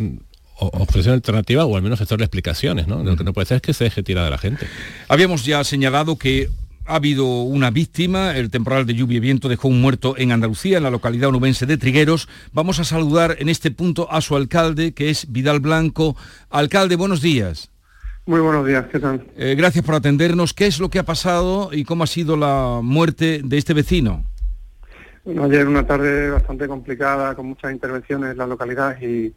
o ofrecer alternativa o al menos hacerle explicaciones, ¿no? Lo que no puede ser es que se deje tirada a la gente. Habíamos ya señalado que ha habido una víctima, el temporal de lluvia y viento dejó un muerto en Andalucía, en la localidad onubense de Trigueros. Vamos a saludar en este punto a su alcalde, que es Vidal Blanco. Alcalde, buenos días. Muy buenos días, ¿qué tal? Eh, gracias por atendernos. ¿Qué es lo que ha pasado y cómo ha sido la muerte de este vecino? Bueno, ayer una tarde bastante complicada, con muchas intervenciones en la localidad y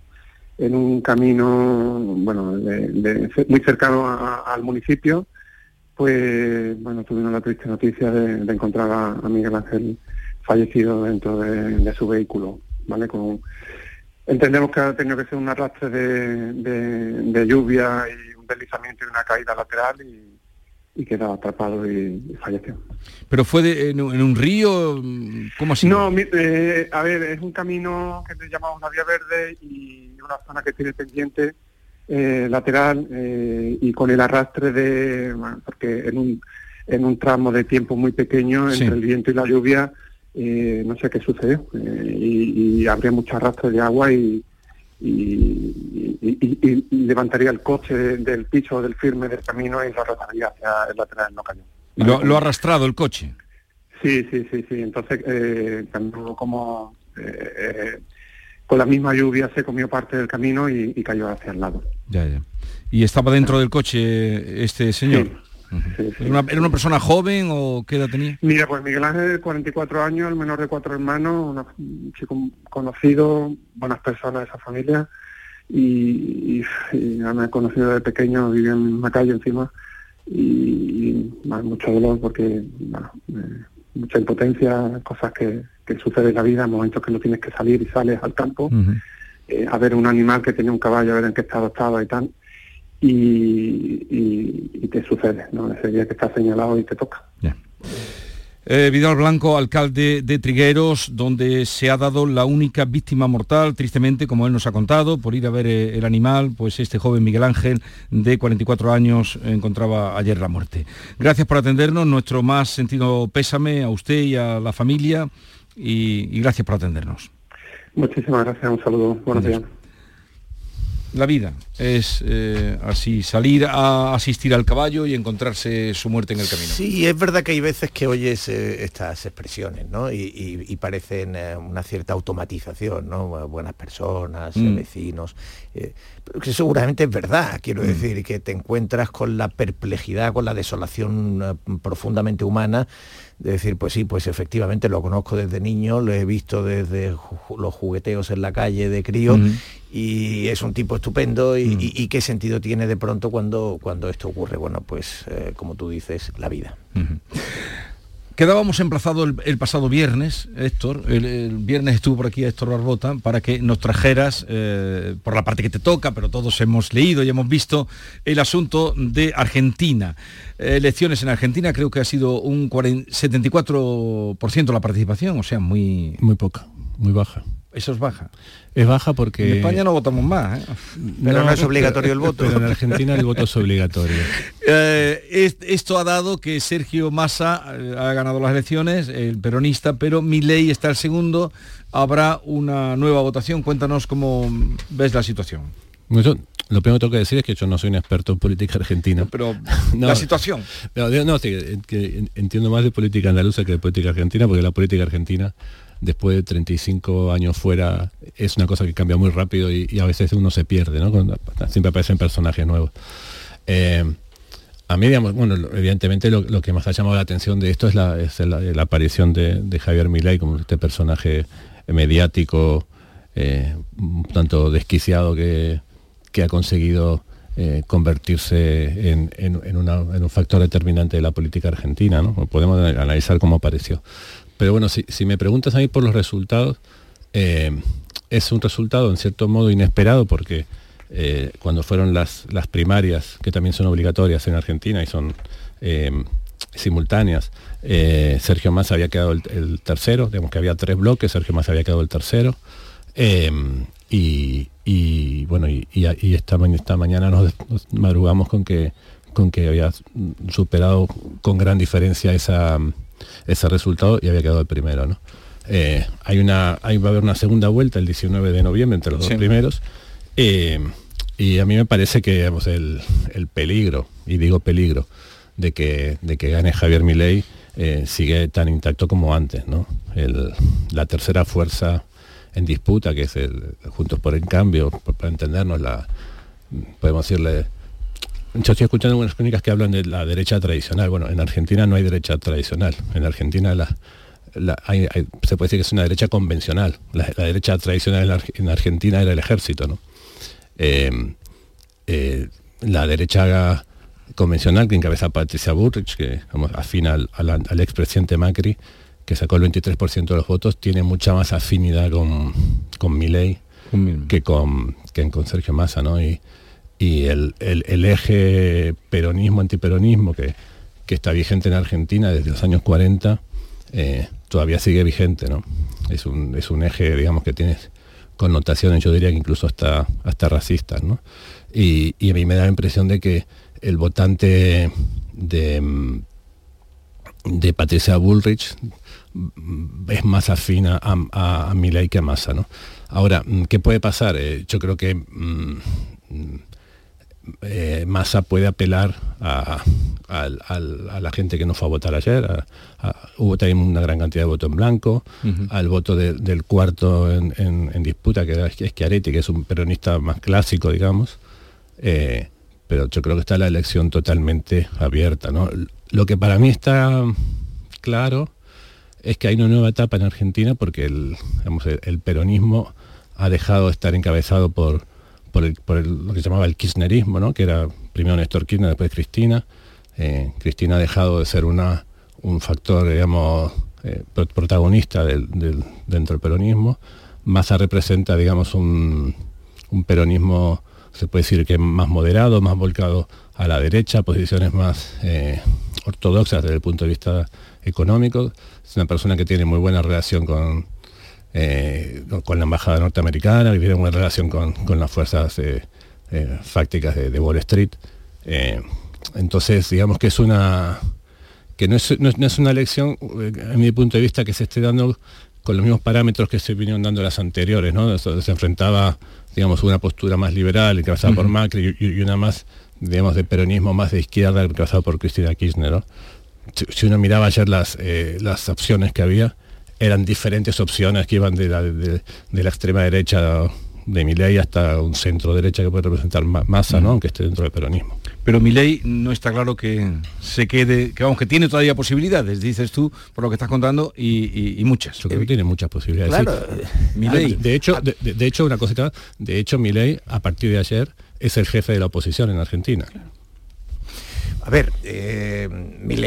en un camino bueno, muy cercano al municipio pues bueno, tuvimos la triste noticia de, encontrar a, Miguel Ángel fallecido dentro de, su vehículo, ¿vale? Con, entendemos que ha tenido que ser un arrastre de, lluvia y un deslizamiento y una caída lateral y, y quedó atrapado y, falleció. ¿Pero fue en, un río? ¿Cómo así? No, eh, a ver, es un camino que llamamos la Vía Verde y una zona que tiene pendiente eh, lateral eh, y con el arrastre de, porque en un, en un tramo de tiempo muy pequeño entre el viento y la lluvia, eh, no sé qué sucedió, y, habría mucho arrastre de agua y, y, levantaría el coche del piso del firme del camino y lo arrastraría hacia el lateral no cañón. ¿Lo, ¿Lo, ha arrastrado el coche? Sí, sí, sí, sí. Entonces, eh, como con la misma lluvia se comió parte del camino y, cayó hacia el lado. Ya, ya. ¿Y estaba dentro del coche este señor? ¿Era, una, persona joven o qué edad tenía? Mira, pues Miguel Ángel, 44 años, el menor de cuatro hermanos, un chico conocido, buenas personas de esa familia, y, me he conocido de pequeño, vivía en una calle encima, y, mucho dolor porque, bueno, eh, mucha impotencia, cosas que, que sucede en la vida, momentos que no tienes que salir y sales al campo, eh, a ver un animal que tenía un caballo, a ver en qué estado estaba y tal, y, te sucede, ¿no? Ese día que está señalado y te toca. Eh, Vidal Blanco, alcalde de Trigueros, donde se ha dado la única víctima mortal, tristemente, como él nos ha contado, por ir a ver eh, el animal, pues este joven Miguel Ángel, de 44 años, encontraba ayer la muerte. Gracias por atendernos, nuestro más sentido pésame a usted y a la familia, y, gracias por atendernos. Muchísimas gracias, un saludo, buenos días. La vida es eh, así, salir a asistir al caballo y encontrarse su muerte en el camino. Sí, es verdad que hay veces que oyes eh, estas expresiones, ¿no? Y, parecen eh, una cierta automatización, ¿no? Buenas personas, mm. vecinos. que seguramente es verdad, quiero mm. decir, que te encuentras con la perplejidad, con la desolación profundamente humana de decir, pues sí, pues efectivamente lo conozco desde niño, lo he visto desde los jugueteos en la calle de crío y es un tipo estupendo y, qué sentido tiene de pronto cuando, cuando esto ocurre. Bueno, pues eh, como tú dices, la vida. Quedábamos emplazado el, pasado viernes, Héctor, el, viernes estuvo por aquí Héctor Barbota, para que nos trajeras, eh, por la parte que te toca, pero todos hemos leído y hemos visto, el asunto de Argentina. elecciones en Argentina creo que ha sido un 74% la participación, o sea, muy... Muy poca, muy baja. Eso es baja. Es baja porque... En España no votamos más, ¿eh? Pero no, es obligatorio el voto. Pero en Argentina el voto es obligatorio. Eh, esto ha dado que Sergio Massa eh, ha ganado las elecciones, el peronista, pero ley está el segundo. Habrá una nueva votación. Cuéntanos cómo ves la situación. lo primero que tengo que decir es que yo no soy un experto en política argentina. Pero la situación. no, sí, que entiendo más de política andaluza que de política argentina, porque la política argentina, después de 35 años fuera, es una cosa que cambia muy rápido y, a veces uno se pierde, siempre aparecen personajes nuevos. Eh, a mí, digamos, bueno, evidentemente lo, que más ha llamado la atención de esto es la, aparición de, Javier Milei como este personaje mediático, eh, tanto desquiciado que, ha conseguido eh, convertirse en, un factor determinante de la política argentina. ¿no? Podemos analizar cómo apareció. Pero bueno, si, me preguntas a mí por los resultados, eh, es un resultado en cierto modo inesperado porque eh, cuando fueron las, las primarias, que también son obligatorias en Argentina y son eh, simultáneas, Sergio Massa había quedado el, tercero, digamos que había tres bloques, Sergio Massa había quedado el tercero. Y, bueno, y, esta, mañana nos, madrugamos con que, con que había superado con gran diferencia esa, ese resultado y había quedado el primero. ¿no? hay una, hay, va a haber una segunda vuelta el 19 de noviembre entre los dos primeros. Y a mí me parece que el, peligro, y digo peligro, de que, de que gane Javier Milei eh, sigue tan intacto como antes. ¿no? la tercera fuerza en disputa, que es el Juntos por el Cambio, para entendernos, la, podemos decirle... Yo estoy escuchando unas crónicas que hablan de la derecha tradicional. Bueno, en Argentina no hay derecha tradicional. En Argentina la, se puede decir que es una derecha convencional. La, derecha tradicional en, Argentina era el ejército, ¿no? Em, eh, la derecha convencional que encabeza Patricia Burrich, que afina al, al, expresidente Macri, que sacó el 23% de los votos, tiene mucha más afinidad con, con Milei que con, que con Sergio Massa, ¿no? Y, y el, eje peronismo-antiperonismo que, que, está vigente en Argentina desde los años 40, eh, todavía sigue vigente, ¿no? Es un, es un eje, digamos, que tiene connotaciones, yo diría que incluso hasta, hasta racistas. ¿no? Y, a mí me da la impresión de que el votante de, de Patricia Bullrich es más afina a, a, a Milei que a Massa. ¿no? Ahora, ¿qué puede pasar? Eh, yo creo que mm, eh, Massa puede apelar a, la gente que no fue a votar ayer. hubo también una gran cantidad de voto en blanco, al voto del cuarto en, disputa, que es Schiaretti, que es un peronista más clásico, digamos. Eh, pero yo creo que está la elección totalmente abierta. Lo que para mí está claro es que hay una nueva etapa en Argentina porque el, el peronismo ha dejado de estar encabezado por por, lo que se llamaba el kirchnerismo, ¿no? que era primero Néstor Kirchner, después Cristina. Eh, Cristina ha dejado de ser una, un factor, digamos, eh, protagonista del, dentro del peronismo. Massa representa, digamos, un, peronismo, se puede decir que más moderado, más volcado a la derecha, posiciones más eh, ortodoxas desde el punto de vista económico. Es una persona que tiene muy buena relación con, eh, con la embajada norteamericana, tiene una relación con, las fuerzas eh, eh, fácticas de, Wall Street. entonces, digamos que es una que no es, no es, una elección, a mi punto de vista, que se esté dando con los mismos parámetros que se vinieron dando las anteriores, ¿no? Se, enfrentaba, digamos, una postura más liberal, encabezada por Macri, y, una más, digamos, de peronismo más de izquierda, encabezada por Cristina Kirchner, si, uno miraba ayer las, las opciones que había, eran diferentes opciones que iban de la, de, la extrema derecha de Milei hasta un centro derecha que puede representar masa, ¿no? aunque esté dentro del peronismo. Pero Milei no está claro que se quede, que vamos, que tiene todavía posibilidades, dices tú, por lo que estás contando, y, muchas. Yo creo que tiene muchas posibilidades. Claro. de, hecho, de, hecho, una cosita, de hecho, Milei, a partir de ayer, es el jefe de la oposición en Argentina. A ver, eh,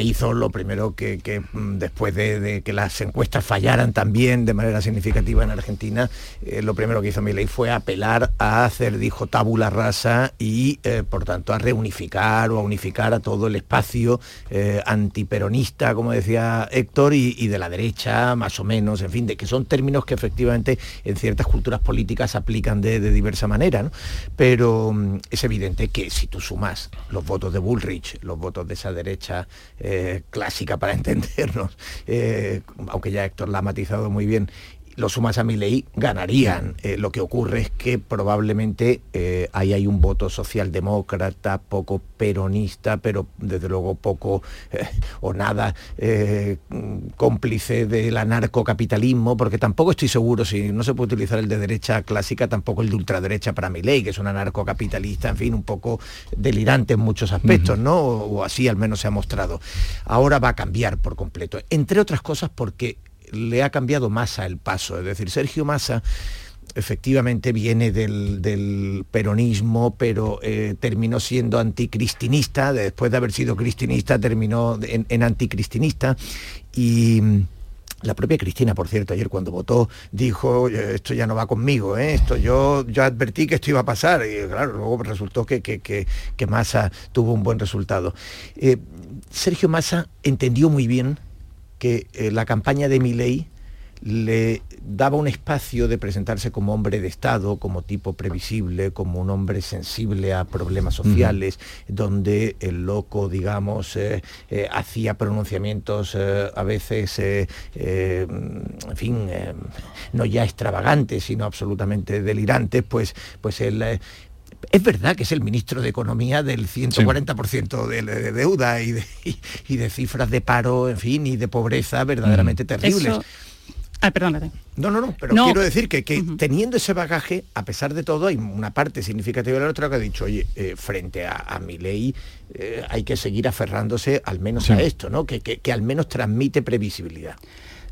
hizo lo primero que, mm, después de, que las encuestas fallaran también de manera significativa en Argentina, eh, lo primero que hizo Milei fue apelar a hacer, dijo, tabula rasa y, eh, por tanto, a reunificar o a unificar a todo el espacio eh, antiperonista, como decía Héctor, y, de la derecha, más o menos, en fin, de que son términos que efectivamente en ciertas culturas políticas se aplican de, diversa manera. Pero mm, es evidente que si tú sumas los votos de Bullrich, los votos de esa derecha eh, clásica para entendernos, eh, aunque ya Héctor la ha matizado muy bien, los sumas a mi ley ganarían. Eh, lo que ocurre es que probablemente eh, ahí hay un voto socialdemócrata, poco peronista, pero desde luego poco eh, o nada cómplice del anarcocapitalismo, porque tampoco estoy seguro si no se puede utilizar el de derecha clásica, tampoco el de ultraderecha para mi ley, que es un anarcocapitalista, en fin, un poco delirante en muchos aspectos, ¿no? O, o así al menos se ha mostrado. Ahora va a cambiar por completo, entre otras cosas porque le ha cambiado Massa el paso. Es decir, Sergio Massa efectivamente viene del, peronismo, pero eh, terminó siendo anticristinista, después de haber sido cristinista terminó en, anticristinista y la propia Cristina, por cierto, ayer cuando votó, dijo, esto ya no va conmigo, ¿eh? esto yo, yo advertí que esto iba a pasar, y claro, luego resultó que, que, que, Massa tuvo un buen resultado. Eh, Sergio Massa entendió muy bien que eh, la campaña de Milei le daba un espacio de presentarse como hombre de Estado, como tipo previsible, como un hombre sensible a problemas sociales, donde el loco, digamos, eh, eh, hacía pronunciamientos a veces, en fin, no ya extravagantes, sino absolutamente delirantes, pues, pues él es verdad que es el ministro de Economía del 140% de, deuda y de, cifras de paro, en fin, y de pobreza verdaderamente mm. terribles. Ah, perdónate. No, no, no, pero quiero decir que, teniendo ese bagaje, a pesar de todo, hay una parte significativa de la otra que ha dicho, oye, eh, frente a, mi ley eh, hay que seguir aferrándose al menos a esto, ¿no? Que, que, al menos transmite previsibilidad.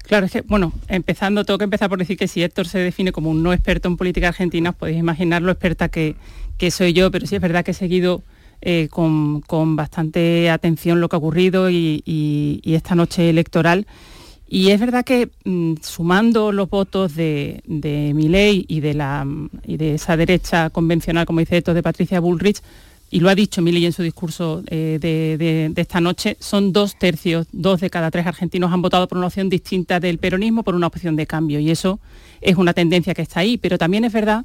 Claro, es que, bueno, empezando, tengo que empezar por decir que si Héctor se define como un no experto en política argentina, podéis imaginar lo experta que, que soy yo, pero sí es verdad que he seguido eh, con, bastante atención lo que ha ocurrido y, esta noche electoral. Y es verdad que mm, sumando los votos de, de Milei y de, la, y de esa derecha convencional, como dice esto, de Patricia Bullrich, y lo ha dicho Milei en su discurso eh, de, de, esta noche, son dos tercios, dos de cada tres argentinos han votado por una opción distinta del peronismo, por una opción de cambio. Y eso es una tendencia que está ahí. Pero también es verdad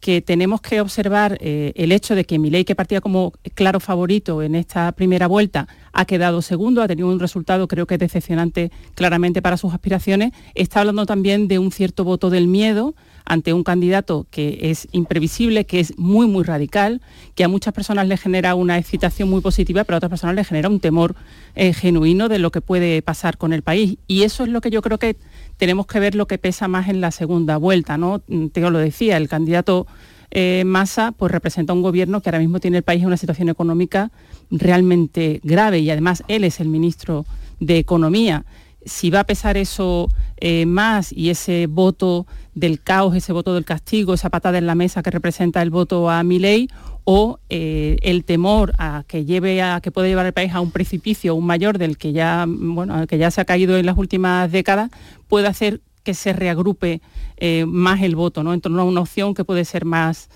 que tenemos que observar eh, el hecho de que Milei, que partía como claro favorito en esta primera vuelta, ha quedado segundo, ha tenido un resultado creo que decepcionante claramente para sus aspiraciones, está hablando también de un cierto voto del miedo ante un candidato que es imprevisible, que es muy, muy radical, que a muchas personas le genera una excitación muy positiva, pero a otras personas le genera un temor eh, genuino de lo que puede pasar con el país. Y eso es lo que yo creo que tenemos que ver lo que pesa más en la segunda vuelta, ¿no? Mm, te lo decía, el candidato eh, Massa pues representa un gobierno que ahora mismo tiene el país en una situación económica realmente grave y además él es el ministro de Economía. Si va a pesar eso eh, más y ese voto del caos, ese voto del castigo, esa patada en la mesa que representa el voto a Milei, o eh, el temor a que lleve a que puede llevar el país a un precipicio un mayor del que ya bueno que ya se ha caído en las últimas décadas puede hacer que se reagrupe eh, más el voto ¿no? en torno a una opción que puede ser más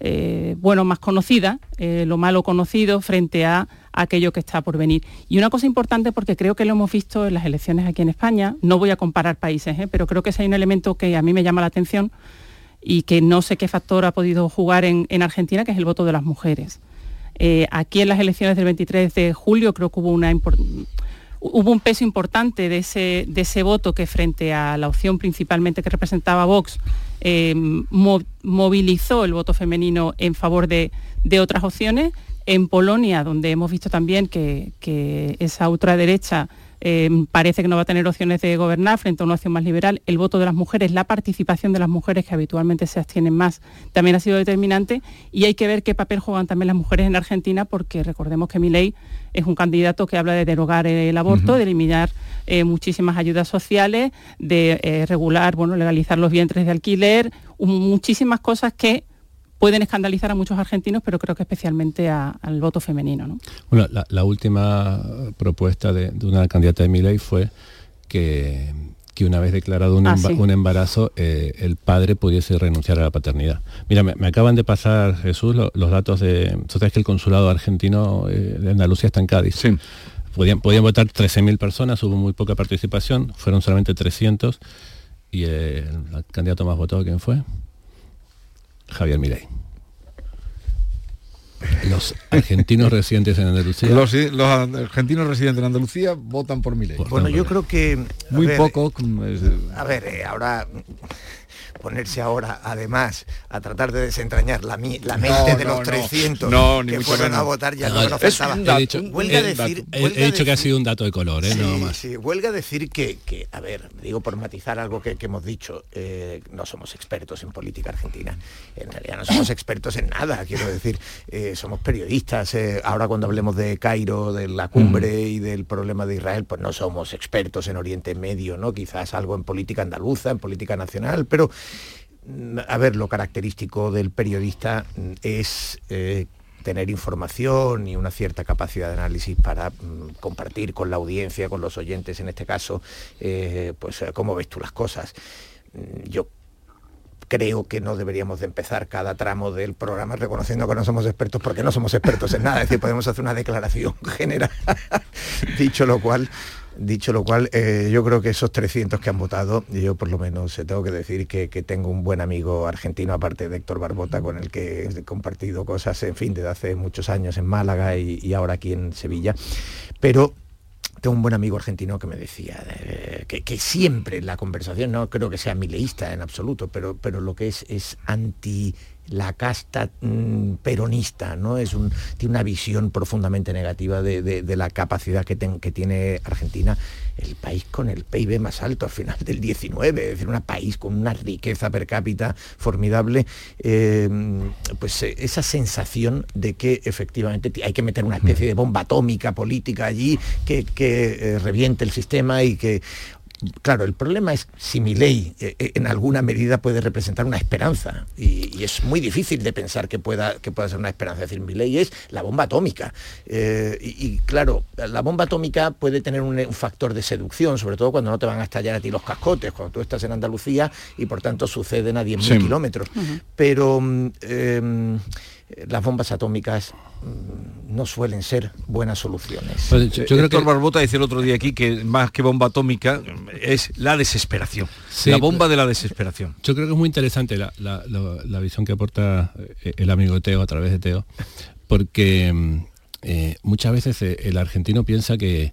eh, bueno más conocida lo malo conocido frente a aquello que está por venir y una cosa importante porque creo que lo hemos visto en las elecciones aquí en España no voy a comparar países pero creo que ese hay un elemento que a mí me llama la atención y que no sé qué factor ha podido jugar en, Argentina, que es el voto de las mujeres. Eh, aquí en las elecciones del 23 de julio creo que hubo, una hubo un peso importante de ese, de ese voto que frente a la opción principalmente que representaba Vox, eh, movilizó el voto femenino en favor de, otras opciones. En Polonia, donde hemos visto también que esa ultraderecha Em, parece que no va a tener opciones de gobernar frente a una opción más liberal. El voto de las mujeres, la participación de las mujeres que habitualmente se abstienen más, también ha sido determinante y hay que ver qué papel juegan también las mujeres en Argentina porque recordemos que Milei es un candidato que habla de derogar el aborto, de eliminar eh, muchísimas ayudas sociales, de eh, regular, bueno, legalizar los vientres de alquiler, muchísimas cosas que pueden escandalizar a muchos argentinos, pero creo que especialmente al voto femenino. Bueno, la, última propuesta de, una candidata de mi ley fue que, que una vez declarado un, ah, embarazo, eh, el padre pudiese renunciar a la paternidad. Mira, me, acaban de pasar, Jesús, los datos de... Tú sabes que el consulado argentino eh, de Andalucía está en Cádiz. Sí. Podían, podían votar 13.000 personas, hubo muy poca participación, fueron solamente 300. ¿Y el candidato más votado quién fue? Javier Milei. Los argentinos residentes en Andalucía. Los, los argentinos residentes en Andalucía votan por mi ley. Bueno, yo creo que... a Muy ver, poco. es- A ver, eh, ahora ponerse ahora, además, a tratar de desentrañar la, mente de no, los no. 300 No, ni que fueron a votar ya No, no, nos faltaba. He dicho- Huelga decir, he- huelga he dicho que ha sido un dato de color, ¿eh? Sí, Nada más. sí, huelga decir que, que, a ver, digo por matizar algo que, que hemos dicho, eh, no somos expertos en política argentina, en realidad no somos expertos en nada, quiero decir, eh, somos periodistas, eh, ahora cuando hablemos de Cairo, de la cumbre y del problema de Israel, pues no somos expertos en Oriente Medio, ¿no? Quizás algo en política andaluza, en política nacional, pero mm, a ver, lo característico del periodista es eh, tener información y una cierta capacidad de análisis para mm, compartir con la audiencia, con los oyentes en este caso, eh, pues eh, cómo ves tú las cosas. Mm, Yo creo que no deberíamos de empezar cada tramo del programa reconociendo que no somos expertos porque no somos expertos en nada, es decir, podemos hacer una declaración general. Dicho lo cual, dicho lo cual, eh, yo creo que esos 300 que han votado, yo por lo menos eh, tengo que decir que, que tengo un buen amigo argentino, aparte de Héctor Barbota, con el que he compartido cosas, en fin, desde hace muchos años en Málaga y ahora aquí en Sevilla, pero tengo un buen amigo argentino que me decía eh, que, que siempre la conversación, no creo que sea mileísta en absoluto, pero, pero lo que es es anti la casta mm, peronista, ¿no? Es un, tiene una visión profundamente negativa de, de- de la capacidad que, ten- que tiene Argentina, el país con el PIB más alto al final del 19, es decir, un país con una riqueza per cápita formidable, eh, pues eh, esa sensación de que efectivamente ti- hay que meter una especie de bomba atómica política allí que, que, eh, reviente el sistema y que Claro, el problema es si mi ley en alguna medida puede representar una esperanza y, y es muy difícil de pensar que pueda, que pueda ser una esperanza. Es decir, mi ley es la bomba atómica. Eh, y, y, claro, la bomba atómica puede tener un, un factor de seducción, sobre todo cuando no te van a estallar a ti los cascotes, cuando tú estás en Andalucía y por tanto suceden a 10.000 Sí. kilómetros. Pero mm, eh, las bombas atómicas mm, no suelen ser buenas soluciones. Pues yo, creo que Barbota dice el otro día aquí que más que bomba atómica es la desesperación. Sí, la bomba de la desesperación. Yo creo que es muy interesante la, la- la- la visión que aporta eh, el amigo Teo a través de Teo, porque mm, eh, muchas veces eh, el argentino piensa que,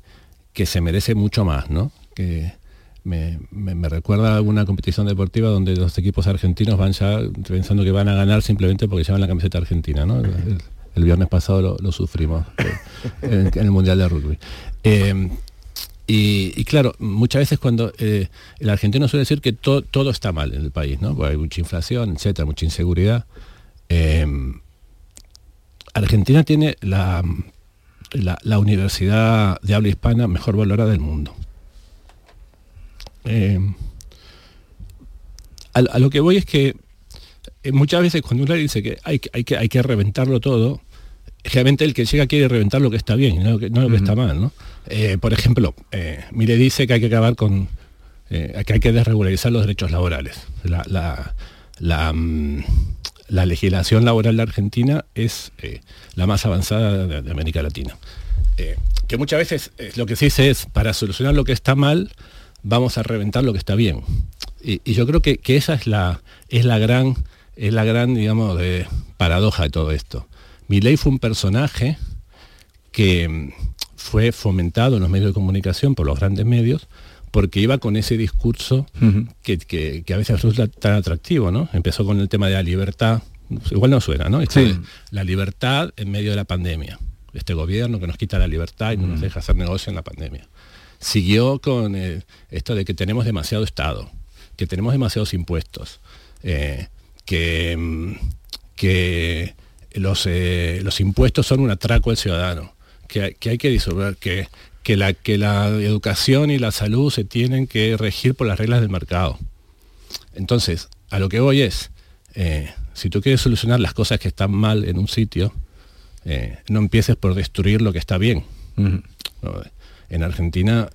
que se merece mucho más, ¿no? Que me, me- recuerda alguna competición deportiva donde los equipos argentinos van ya pensando que van a ganar simplemente porque llevan la camiseta argentina, ¿no? El, viernes pasado lo, sufrimos eh, en, el Mundial de Rugby. Eh, y, claro, muchas veces cuando eh, el argentino suele decir que to- todo está mal en el país, ¿no? Hay mucha inflación, etcétera, mucha inseguridad. Argentina tiene la, la, la universidad de habla hispana mejor valorada del mundo. Eh, a, a lo que voy es que eh, muchas veces cuando uno dice que hay, que- hay, que, hay que reventarlo todo, realmente el que llega quiere reventar lo que está bien, no lo que, no lo que está mal. ¿no? Eh, por ejemplo, eh, Mire dice que hay que acabar con, eh, que hay que desregularizar los derechos laborales. La, la- la, mm, la legislación laboral de Argentina es la más avanzada de, de América Latina. Que muchas veces lo que se dice es, para solucionar lo que está mal, vamos a reventar lo que está bien. Y, y yo creo que, que esa es la, es la gran, es la gran, digamos, de paradoja de todo esto. Milei fue un personaje que mm, fue fomentado en los medios de comunicación por los grandes medios porque iba con ese discurso que, que- que a veces resulta tan atractivo, ¿no? Empezó con el tema de la libertad, igual no suena, ¿no? Sí. La libertad en medio de la pandemia. Este gobierno que nos quita la libertad y no nos deja hacer negocio en la pandemia. Siguió con eh, esto de que tenemos demasiado Estado, que tenemos demasiados impuestos, eh, que, mm, que los, eh, los impuestos son un atraco al ciudadano, que, hay- que hay que disolver, que, que, la, que la educación y la salud se tienen que regir por las reglas del mercado. Entonces, a lo que voy es, si tú quieres solucionar las cosas que están mal en un sitio, no empieces por destruir lo que está bien. En Argentina,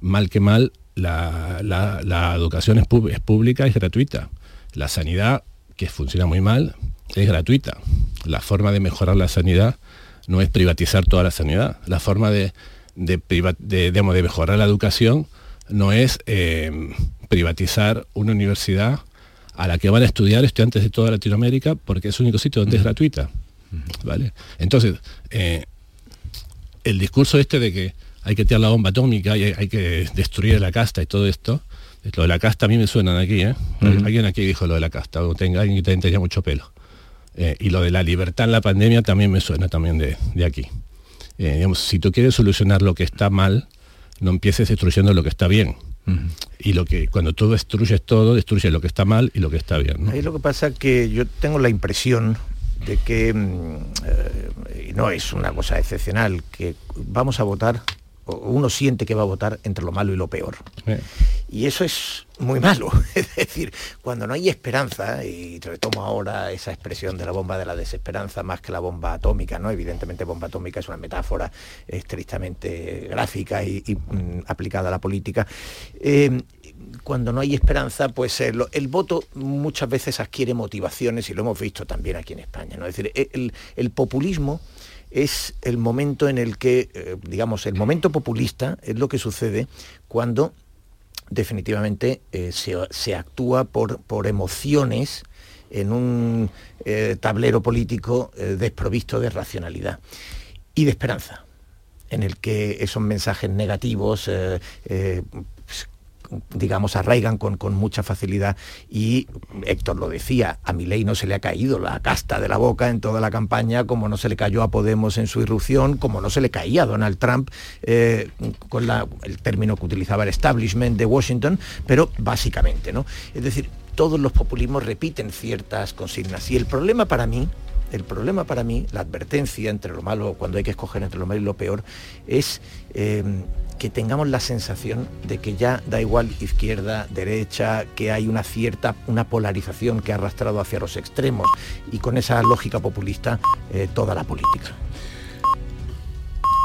mal que mal, la, la- la educación es, pública y es gratuita. La sanidad, que funciona muy mal, es gratuita. La forma de mejorar la sanidad no es privatizar toda la sanidad. La forma de, de, priva- de, digamos, de mejorar la educación no es eh, privatizar una universidad a la que van a estudiar estudiantes de toda Latinoamérica porque es el único sitio donde es gratuita. ¿Vale? Entonces, eh, el discurso este de que hay que tirar la bomba atómica y hay, que destruir la casta y todo esto, lo de la casta a mí me suenan aquí, ¿eh? Alguien aquí dijo lo de la casta, o tenga, alguien que tenía mucho pelo. Eh, y lo de la libertad en la pandemia también me suena también de, aquí. Eh, si tú quieres solucionar lo que está mal, no empieces destruyendo lo que está bien. Y lo que cuando tú destruyes todo, destruyes lo que está mal y lo que está bien. Ahí lo que pasa es que yo tengo la impresión de que, mm, eh, y no es una cosa excepcional, que vamos a votar uno siente que va a votar entre lo malo y lo peor. Y eso es muy malo. Es decir, cuando no hay esperanza, y retomo ahora esa expresión de la bomba de la desesperanza más que la bomba atómica, ¿no? Evidentemente bomba atómica es una metáfora estrictamente gráfica y, mm, aplicada a la política. Eh, cuando no hay esperanza, pues el, voto muchas veces adquiere motivaciones y lo hemos visto también aquí en España. ¿no? Es decir, el populismo es el momento en el que, eh, digamos, el momento populista es lo que sucede cuando definitivamente eh, se, actúa por, por, emociones en un eh, tablero político desprovisto de racionalidad y de esperanza en el que esos mensajes negativos digamos, arraigan con, con, mucha facilidad y Héctor lo decía, a Milei no se le ha caído la casta de la boca en toda la campaña, como no se le cayó a Podemos en su irrupción, como no se le caía a Donald Trump eh, con el término que utilizaba el establishment de Washington, pero básicamente, ¿no? Es decir, todos los populismos repiten ciertas consignas y el problema para mí el problema para mí, la advertencia entre lo malo, cuando hay que escoger entre lo malo y lo peor, es eh, que tengamos la sensación de que ya da igual izquierda, derecha, que hay una cierta, una polarización que ha arrastrado hacia los extremos y con esa lógica populista eh, toda la política.